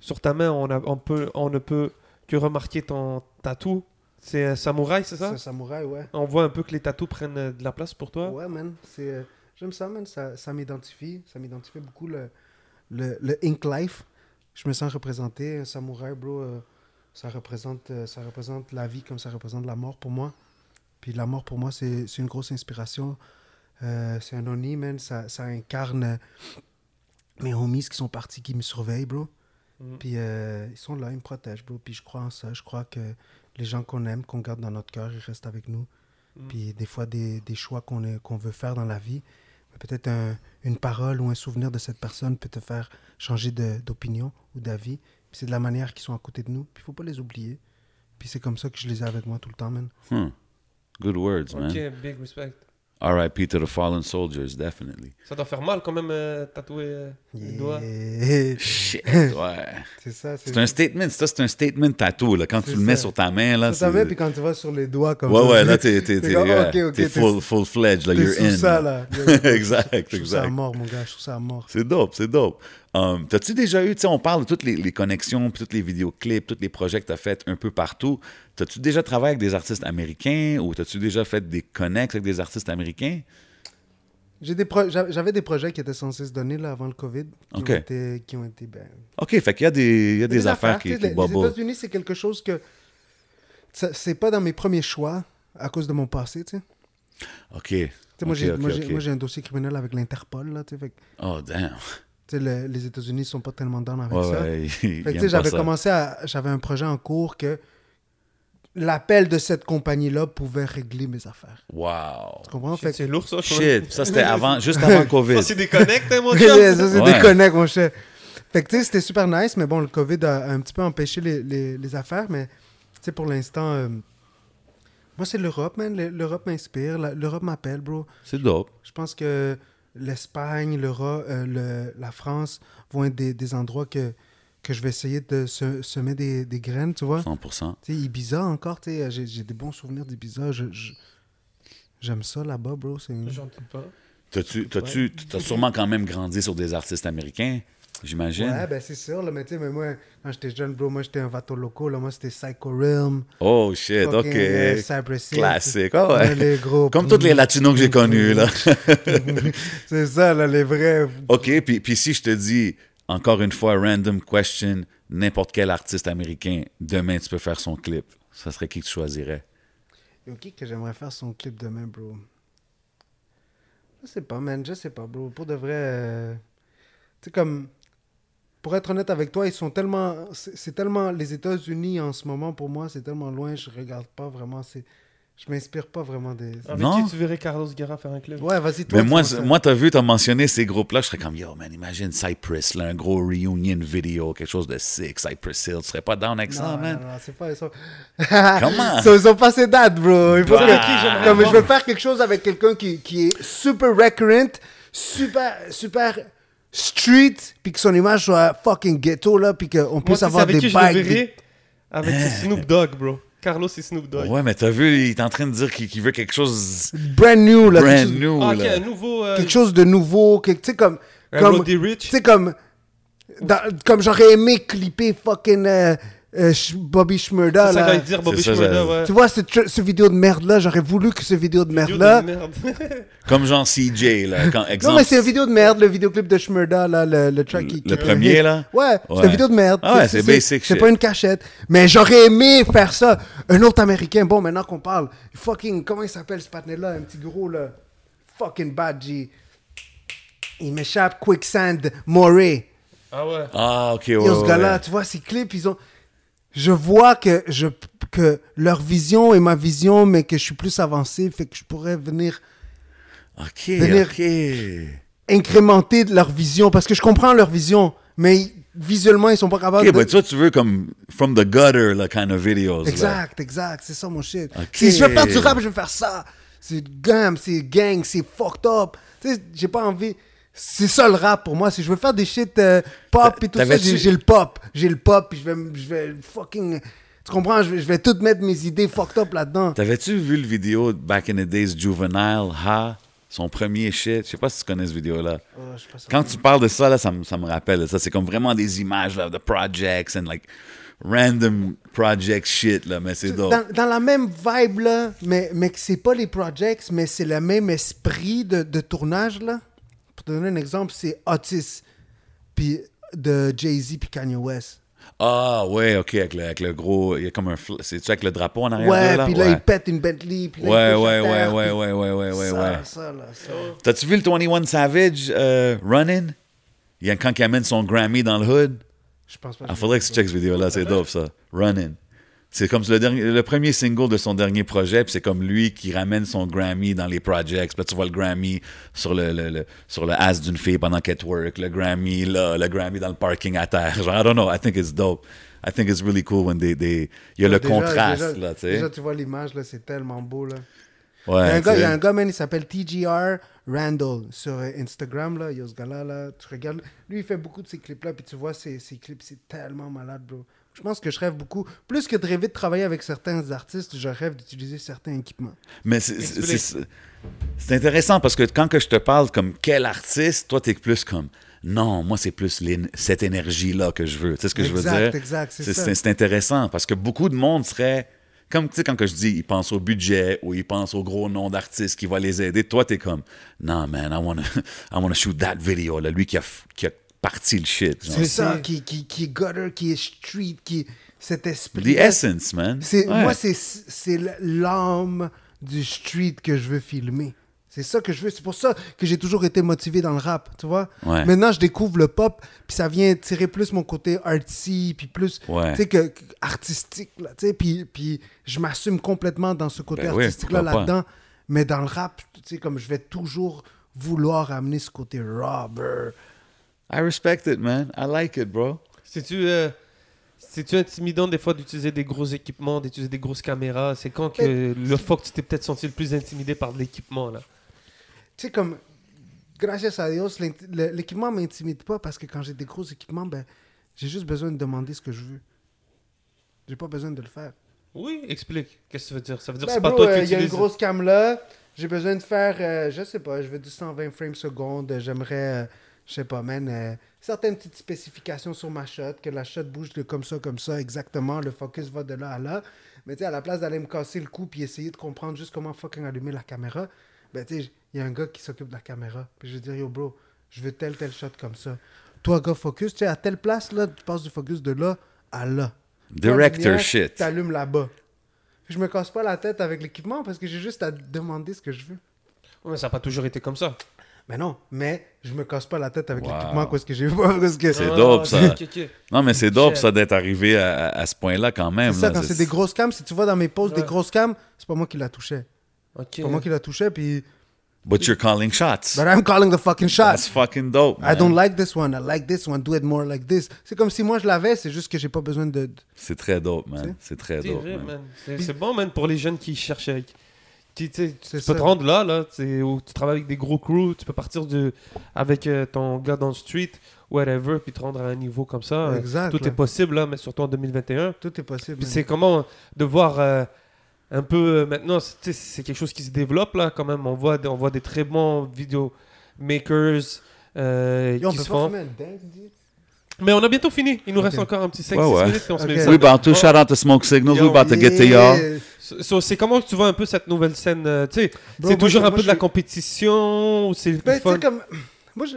sur ta main, on, a, on, peut, on ne peut que remarquer ton tatou. C'est un samouraï, c'est ça? C'est samouraï, ouais. On voit un peu que les tatous prennent euh, de la place pour toi? Ouais, man. C'est, euh, j'aime ça, man. Ça, ça m'identifie. Ça m'identifie beaucoup le, le, le Ink Life. Je me sens représenté. Un samouraï, bro, euh, ça, représente, euh, ça représente la vie comme ça représente la mort pour moi. Puis la mort, pour moi, c'est, une grosse inspiration. Euh, c'est un oni, man. Ça, ça incarne euh, mes homies qui sont partis, qui me surveillent, bro. Mhm. Puis euh, ils sont là, ils me protègent, bro. Puis je crois en ça. Je crois que les gens qu'on aime, qu'on garde dans notre cœur, ils restent avec nous. Mhm. Puis des fois, des, des choix qu'on est- qu'on veut faire dans la vie, mais peut-être un- une parole ou un souvenir de cette personne peut te faire changer de- d'opinion ou d'avis. C'est de la manière qu'ils sont à côté de nous. Puis il faut pas les oublier. Puis c'est comme ça que je les ai avec moi tout le temps, man. Hmm. Good words, man. Ok, big respect. R.I.P. to the fallen soldiers, definitely. Ça doit faire mal quand même, euh, tatouer les doigts. Yeah. Shit, ouais. C'est ça. C'est un statement, ça c'est un statement tattoo, là. Quand tu le mets ça. sur ta main, là. C'est- met, puis quand tu vas sur les doigts comme Ouais, ça, ouais, là, t'es, t'es, t'es t'es, comme, yeah, ok, ok, t'es t'es- full, full-fledged, là, you're sous in. ça, là. là. exact, Je trouve ça à exact. mort, mon gars. Je trouve ça à mort. C'est dope, c'est dope. Um, T'as-tu déjà eu, tu sais, on parle de toutes les, les connexions, puis tous les vidéoclips, tous les projets que t'as fait un peu partout. T'as-tu déjà travaillé avec des artistes américains ou t'as-tu déjà fait des connects avec des artistes américains? Pro- J'avais des projets qui étaient censés se donner là, avant le COVID, qui ont été, qui ont été ben, OK, fait qu'il y a des, il y a des, des affaires, qui, qui les-. États-Unis, c'est quelque chose que. C'est pas dans mes premiers choix à cause de mon passé, tu sais. OK. Moi, j'ai un dossier criminel avec l'Interpol, là, tu sais. Oh, damn. le- les États-Unis sont pas tellement dans avec Ouais, ça. ouais. Fait il que, tu aime sais, pas j'avais commencé à. J'avais un projet en cours que l'appel de cette compagnie-là pouvait régler mes affaires. Wow. Tu comprends? Shit, Fait que- C'est lourd ça. Shit, ça c'était avant, juste avant COVID. Ça, c'est des connects, hein, mon. Yeah, ça, c'est Ouais. des connects, mon cher. Fait que, tu sais, c'était super nice, mais bon, le COVID a un petit peu empêché les, les- les affaires, mais, tu sais, pour l'instant, euh, moi, c'est l'Europe, man. Le- L'Europe m'inspire. L'Europe m'appelle, bro. C'est dope. Je pense que l'Espagne, l'Europe, euh, le- la France vont être des, des endroits que, que je vais essayer de se- semer des, des graines, tu vois. 100%. Tu sais, Ibiza encore, tu sais, j'ai j'ai des bons souvenirs d'Ibiza. Je- je- J'aime ça là-bas, bro. J'en doute pas. T'as-tu, t'as-tu, t'as sûrement quand même grandi sur des artistes américains, j'imagine? Ouais, ben c'est sûr, là, mais tu sais, mais moi, quand j'étais jeune, bro, moi j'étais un vato loco, là, moi c'était Psycho Realm, Oh shit, ok. euh, Cypress Hill, Classique. Ah ouais. Ouais, les gros. Comme tous les latinos que j'ai connus, là. c'est ça, là, les vrais. OK, puis, puis si je te dis, encore une fois, random question, n'importe quel artiste américain, demain tu peux faire son clip, ça serait qui tu choisirais? Ok, que j'aimerais faire son clip demain, bro? Je sais pas, man, je sais pas, bro. Pour de vrai. euh, Tu comme. Pour être honnête avec toi, ils sont tellement. C'est tellement. Les États-Unis en ce moment, pour moi, c'est tellement loin, je regarde pas vraiment. c'est Je m'inspire pas vraiment des. Avec Non. qui tu verrais Carlos Guerra faire un club? Ouais, vas-y, toi. Mais moi, ça. moi t'as vu, t'as mentionné ces groupes-là, je serais comme, yo, man, imagine Cypress, là, un gros reunion vidéo, quelque chose de sick, Cypress Hill, tu serais pas down avec ça, Non, man? non, non, c'est pas. Ils sont... Comment? Ils sont, passés date, bro. Il faut Bah. que- Comme voir? je veux faire quelque chose avec quelqu'un qui, qui est super recurrent, super, super street, puis que son image soit fucking ghetto, là, puis qu'on Moi, puisse avoir avec des qui je le bagues. des- verrais? Avec Snoop Dogg, bro. Carlos et Snoop Dogg. Ouais, mais t'as vu, il est en train de dire qu'il veut quelque chose Brand new, là. brand quelque, chose, new, Ah, là. nouveau. euh, quelque chose de nouveau, quelque- tu sais, comme. un comme Roddy tu sais, comme. dans- comme j'aurais aimé clipper fucking euh, euh, Bobby Shmurda, C'est ça dire, Bobby ça, ouais. Tu vois, cette, cette vidéo de merde-là, j'aurais voulu que cette vidéo de Vidéo merde-là. de merde. Comme genre CJ, là. Quand, exemple, Non, mais c'est une vidéo de merde, le vidéoclip de Shmurda, là, le, le track qui, Le premier, là? Ouais, c'est une vidéo de merde. Ah ouais, c'est basic C'est pas une cachette. Mais j'aurais aimé faire ça. Un autre américain, bon, maintenant qu'on parle, fucking, comment il s'appelle ce patinet-là, un petit gros, là? Fucking bad G. Il m'échappe, Quicksand, Moray. Ah ouais. Ah, ok, ouais. Yo, ce ouais, gars-là, ouais. tu vois, ces clips, ils ont. Je vois que, je, que leur vision est ma vision, mais que je suis plus avancé, fait que je pourrais venir Ok, Venir- ok. incrémenter leur vision, parce que je comprends leur vision, mais visuellement, ils sont pas capables Ok, de... mais toi, tu veux comme from the gutter, là, kind of videos. là. Exact, exact, c'est ça mon shit. Ok. Si je veux faire du rap, je vais faire ça. C'est gamme, c'est gang, c'est fucked up. Tu sais, j'ai pas envie. C'est ça le rap pour moi. Si je veux faire des shit euh, pop et tout ça, j'ai j'ai le pop. J'ai le pop, puis je vais, je vais fucking Tu comprends? Je vais, je vais tout mettre mes idées fucked up là-dedans. T'avais-tu vu le vidéo de Back in the Days Juvenile Ha? Son premier shit. Je sais pas si tu connais cette vidéo-là. Oh, ça. Quand tu parles de ça, là, ça, me- ça me rappelle. Ça, c'est comme vraiment des images là, de projects and like random project shit, là, mais c'est dans, dans la même vibe, là, mais, mais que c'est pas les projects, mais c'est le même esprit de, de tournage, là. Pour te donner un exemple, c'est Otis, puis de Jay-Z puis Kanye West. Ah, ouais, ok, avec le, avec le gros. Il y a comme un. C'est-tu avec le drapeau en arrière? Ouais, là? puis là, ouais. il pète une Bentley, puis là, Ouais, ouais, ouais, ouais, ouais, ouais, ouais, ouais, ça, ouais. ça, là, ça. T'as-tu vu le 21 Savage euh, Running? Il y a quand il amène son Grammy dans le hood? Je pense pas. Il faudrait que tu checkes cette vidéo-là, c'est dope ça. Running. C'est comme le, dernier, le premier single de son dernier projet, puis c'est comme lui qui ramène son Grammy dans les projects. Puis là, tu vois le Grammy sur le, le, le- sur le ass d'une fille pendant qu'elle twerk, le Grammy là, le Grammy dans le parking à terre. Genre, I don't know, I think it's dope. I think it's really cool when they... they il y a le Déjà- contraste, déjà- là, tu sais. Déjà, tu vois l'image, là, c'est tellement beau, là. Ouais, il, y a un gars, il y sais. a un gars, man, il s'appelle TGR Randall sur euh, Instagram, là. Il y a ce gars-là, là. Tu regardes. Lui, il fait beaucoup de ces clips-là, puis tu vois, ces, ces clips, c'est tellement malade, bro. Je pense que je rêve beaucoup. Plus que de rêver de travailler avec certains artistes, je rêve d'utiliser certains équipements. Mais c'est- intéressant parce que quand que je te parle comme quel artiste, toi, t'es plus comme non, moi, c'est plus cette énergie-là que je veux. Tu sais ce que je veux Exact, dire? exact, c'est C'est ça. c'est- c'est intéressant parce que beaucoup de monde serait. Comme tu sais, quand que je dis, ils pensent au budget ou ils pensent au gros nom d'artiste qui va les aider. Toi, t'es comme, non, man, I wanna, I wanna shoot that video. Là, lui qui a, f- qui a parti le shit. C'est ça, qui, qui, qui est gutter, qui est street, qui est cet esprit. The essence, man. C'est, Ouais. Moi, c'est, c'est l'âme du street que je veux filmer. C'est ça que je veux. C'est pour ça que j'ai toujours été motivé dans le rap, tu vois. Ouais. Maintenant, je découvre le pop, puis ça vient tirer plus mon côté artsy, puis plus, Ouais. tu sais, que, que artistique, là, tu sais. Puis, puis je m'assume complètement dans ce côté Ben oui, artistique-là, pourquoi pas. là-dedans. Mais dans le rap, tu sais, comme je vais toujours vouloir amener ce côté robber. I respect it, man. I like it, bro. C'est-tu euh, c'est-tu intimidant des fois d'utiliser des gros équipements, d'utiliser des grosses caméras? C'est quand que le fois que tu t'es peut-être senti le plus intimidé par de l'équipement là? Tu sais, comme, gracias a Dios, l'équipement m'intimide pas parce que quand j'ai des gros équipements, ben, j'ai juste besoin de demander ce que je veux. J'ai pas besoin de le faire. Oui, explique. Qu'est-ce que ça veut dire? Ça veut dire que Ben, c'est pas toi euh, qui Il y a une grosse cam là, j'ai besoin de faire, euh, je sais pas, je veux du 120 frames secondes, j'aimerais, euh, je sais pas, man, euh, certaines petites spécifications sur ma shot, que la shot bouge de comme ça, comme ça, exactement, le focus va de là à là. Mais tu sais, à la place d'aller me casser le cou puis essayer de comprendre juste comment fucking allumer la caméra, ben tu sais, il y a un gars qui s'occupe de la caméra. Puis je vais dire, yo bro, je veux tel, tel shot comme ça. Toi, gars, focus, tu sais, à telle place, là, tu passes du focus de là à là. Director lumière, shit. T'allumes là-bas. Je me casse pas la tête avec l'équipement parce que j'ai juste à demander ce que je veux. Ouais, mais ça n'a pas toujours été comme ça. Mais non, mais je me casse pas la tête avec Wow. l'équipement parce que j'ai que C'est Ah, dope, ça. ok, ok. Non, mais c'est dope, ça, d'être arrivé à, ce point-là quand même. c'est ça, là. quand c'est des grosses cams, si tu vois dans mes posts des grosses cams, c'est pas moi qui la touchais. Ok. C'est pas moi qui la touchais, puis. But you're calling shots. But I'm calling the fucking That's shot. fucking dope. I man. don't like this one, I like this one, do it more like this. C'est comme si moi je l'avais, c'est juste que j'ai pas besoin de. C'est très dope, man. C'est très C'est dope, vrai, man. man. C'est c'est bon, man, pour les jeunes qui cherchent. Euh, tu peux ça. te rendre là, là où tu travailles avec des gros crews, tu peux partir de, avec euh, ton gars dans le street, whatever, puis te rendre à un niveau comme ça. Euh, Exact, Tout là. est possible, là, mais surtout en 2021. Tout est possible. Puis c'est comment de voir euh, un peu euh, maintenant, c'est- quelque chose qui se développe là quand même. On voit, des- on voit des très bons vidéomakers euh, Yo, on qui peut se font. Mais on a bientôt fini. Il nous reste encore un petit 5-6 Ouais, ouais. minutes et on se Ok. met ça. We about to shout out to Smoke Signals. Yo, We about to get to y'all. Yeah. So- c'est comment tu vois un peu cette nouvelle scène euh, Tu sais, c'est toujours un moi, peu de la compétition ou c'est Ben, fun? comme. Moi, je.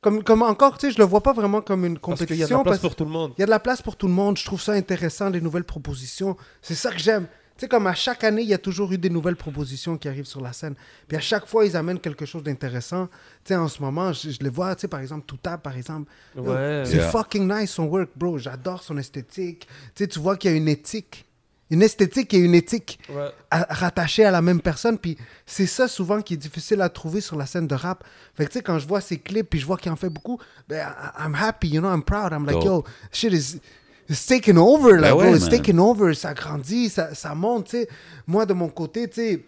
Comme, comme encore, tu sais, je le vois pas vraiment comme une Parce qu'il compétition. y a de la place parce- pour tout le monde. Il y a de la place pour tout le monde. Je trouve ça intéressant, les nouvelles propositions. C'est ça que j'aime. Tu sais, comme à chaque année, il y a toujours eu des nouvelles propositions qui arrivent sur la scène. Puis à chaque fois, ils amènent quelque chose d'intéressant. Tu sais, en ce moment, je, je les vois, tu sais, par exemple, Toutab, par exemple. Ouais. C'est Yeah. fucking nice son work, bro. J'adore son esthétique. Tu sais, tu vois qu'il y a une éthique. Une esthétique et une éthique Ouais. à- rattachées à la même personne. Puis c'est ça souvent qui est difficile à trouver sur la scène de rap. Fait que tu sais, quand je vois ses clips puis je vois qu'il en fait beaucoup, ben, I- I'm happy, you know, I'm proud. I'm like, yo, shit is. It's taking over, Ben bro. ouais, It's man. taking over. Ça grandit, ça, ça monte, tu sais. Moi, de mon côté, tu sais,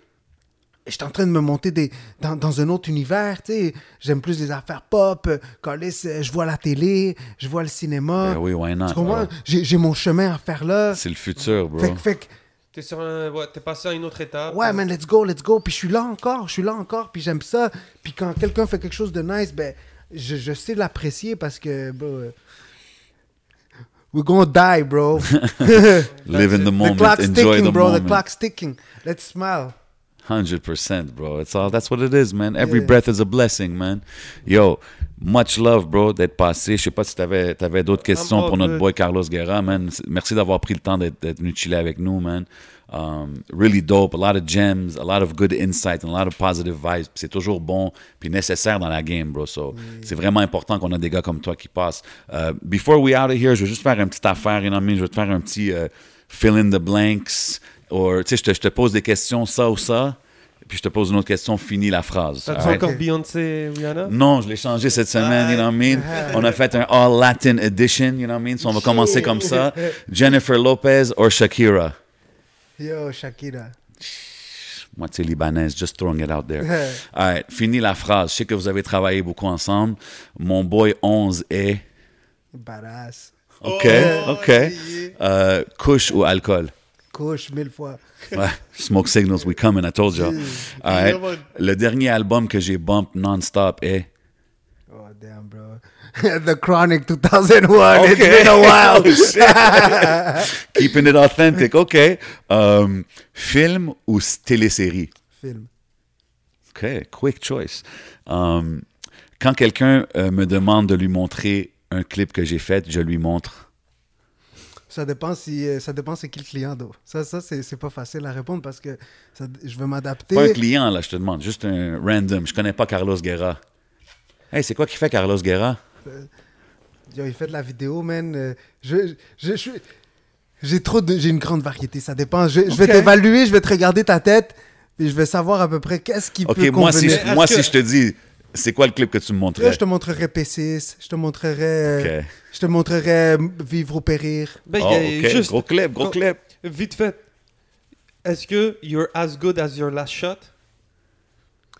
j'étais en train de me monter des, dans, dans un autre univers, tu sais. J'aime plus les affaires pop. euh, Calisse, euh, je vois la télé, je vois le cinéma. Ben oui, why not, Tu comprends? bro? J'ai j'ai mon chemin à faire là. C'est le futur, bro. Fait, que- fait que, T'es sur un... ouais, t'es passé à une autre étape. ouais, man, let's go, let's go. Puis je suis là encore, je suis là encore, puis j'aime ça. Puis quand quelqu'un fait quelque chose de nice, ben, je, je sais l'apprécier parce que, bro, euh, we're gonna die, bro. Live in the the moment, clock's enjoy ticking, the bro. moment. The clock's ticking. Let's smile. 100%, bro. It's all, that's what it is, man. Every Yeah. breath is a blessing, man. Yo, much love, bro, d'être passé. Je sais pas si t'avais avais, d'autres questions all pour notre good. boy Carlos Guerra, man. Merci d'avoir pris le temps d'être venu chiller avec nous, man. Um, really dope, a lot of gems, a lot of good insight, and a lot of positive vibes. C'est toujours bon, puis nécessaire dans la game, bro. So, c'est vraiment important qu'on a des gars comme toi qui passent. Uh, before we out of here, je vais juste faire une petite affaire, you know what I mean? Je vais te faire un petit uh, fill in the blanks, or, tu sais, je te, je te pose des questions, ça ou ça, puis je te pose une autre question, finis la phrase. T'as-tu alright? encore Beyoncé, Rihanna? Non, je l'ai changé cette semaine, you know what I mean? On a fait un All Latin Edition, you know what I mean? So on va commencer comme ça. Jennifer Lopez or Shakira? Yo, Shakira. Moitié libanaise, just throwing it out there. All right, fini la phrase. Je sais que vous avez travaillé beaucoup ensemble. Mon boy 11 est... Badass. OK, OK. Euh, couche ou alcool? Couche mille fois. Ouais, smoke signals, we coming, I told you. All right. Le dernier album que j'ai bump non-stop est... Oh, damn, bro. The Chronic 2001. It's Okay. been a while. Oh, shit. Keeping it authentic, OK. Um, film ou télésérie? Film. OK, quick choice. Um, quand quelqu'un euh, me demande de lui montrer un clip que j'ai fait, je lui montre. Ça dépend si euh, ça dépend c'est qui le client d'eau. Ça ça c'est pas facile à répondre parce que ça- je veux m'adapter. Pas un client, là, je te demande. Juste un random. Je connais pas Carlos Guerra. Hey, c'est quoi qui fait Carlos Guerra? Yo, il fait de la vidéo, man. Euh, je je, je, je suis- j'ai trop de j'ai une grande variété, ça dépend. Je, je vais t'évaluer, je vais te regarder ta tête et je vais savoir à peu près qu'est-ce qui OK, peut moi, si, convenir. moi si je te dis, c'est quoi le clip que tu me Là, montrais? je te montrerai P6, je te montrerai euh, OK. Je te montrerai Vivre ou périr. Ben, Oh, juste... Gros clip, gros clip. Vite fait. Est-ce que you're as good as your last shot?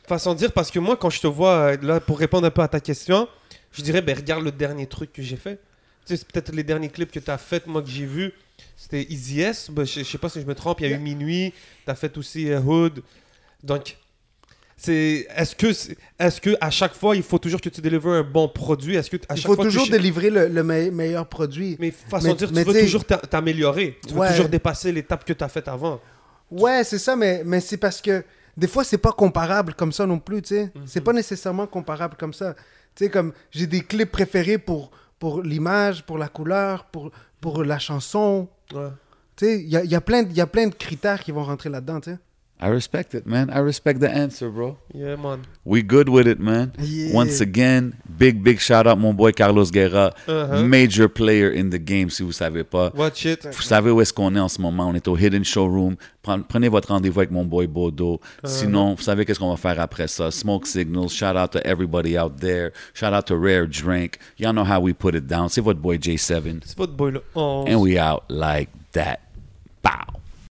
Façon de dire, parce que moi, quand je te vois, euh, là, pour répondre un peu à ta question, je dirais, ben, regarde le dernier truc que j'ai fait. Tu sais, c'est peut-être les derniers clips que tu as fait, moi, que j'ai vu. C'était Easy S. Ben, je, je sais pas si je me trompe, il y a eu Minuit. Tu as fait aussi euh, Hood. Donc, c'est est-ce que est-ce que à chaque fois il faut toujours que tu délivres un bon produit? Est-ce que à Il chaque faut fois que toujours tu- délivrer le, le me- meilleur produit. mais façon Mais- de dire, mais tu veux toujours t'a- t'améliorer. Tu veux Ouais. toujours dépasser l'étape que tu as faite avant. Ouais, c'est ça, mais, mais c'est parce que des fois, c'est pas comparable comme ça non plus, tu sais. C'est pas nécessairement comparable comme ça. Tu sais, comme j'ai des clips préférés pour, pour l'image, pour la couleur, pour, pour la chanson. Ouais. Tu sais, il y a, il y, a plein de- il y a plein de critères qui vont rentrer là-dedans, tu sais. I respect it, man. I respect the answer, bro. Yeah, man. We good with it, man. Yeah. Once again, big, big shout out, mon boy Carlos Guerra. Uh-huh. Major player in the game, si vous savez pas. Watch it. Vous savez où est-ce qu'on est en ce moment? On est au Hidden Showroom. Pren- Prenez votre rendez-vous avec mon boy Bodo. Sinon, vous savez qu'est-ce qu'on va faire après ça? Smoke Signals. Shout out to everybody out there. Shout out to Rare Drink. Y'all know how we put it down. C'est votre boy J7. C'est votre boy là. Oh. And we out like that. Bow.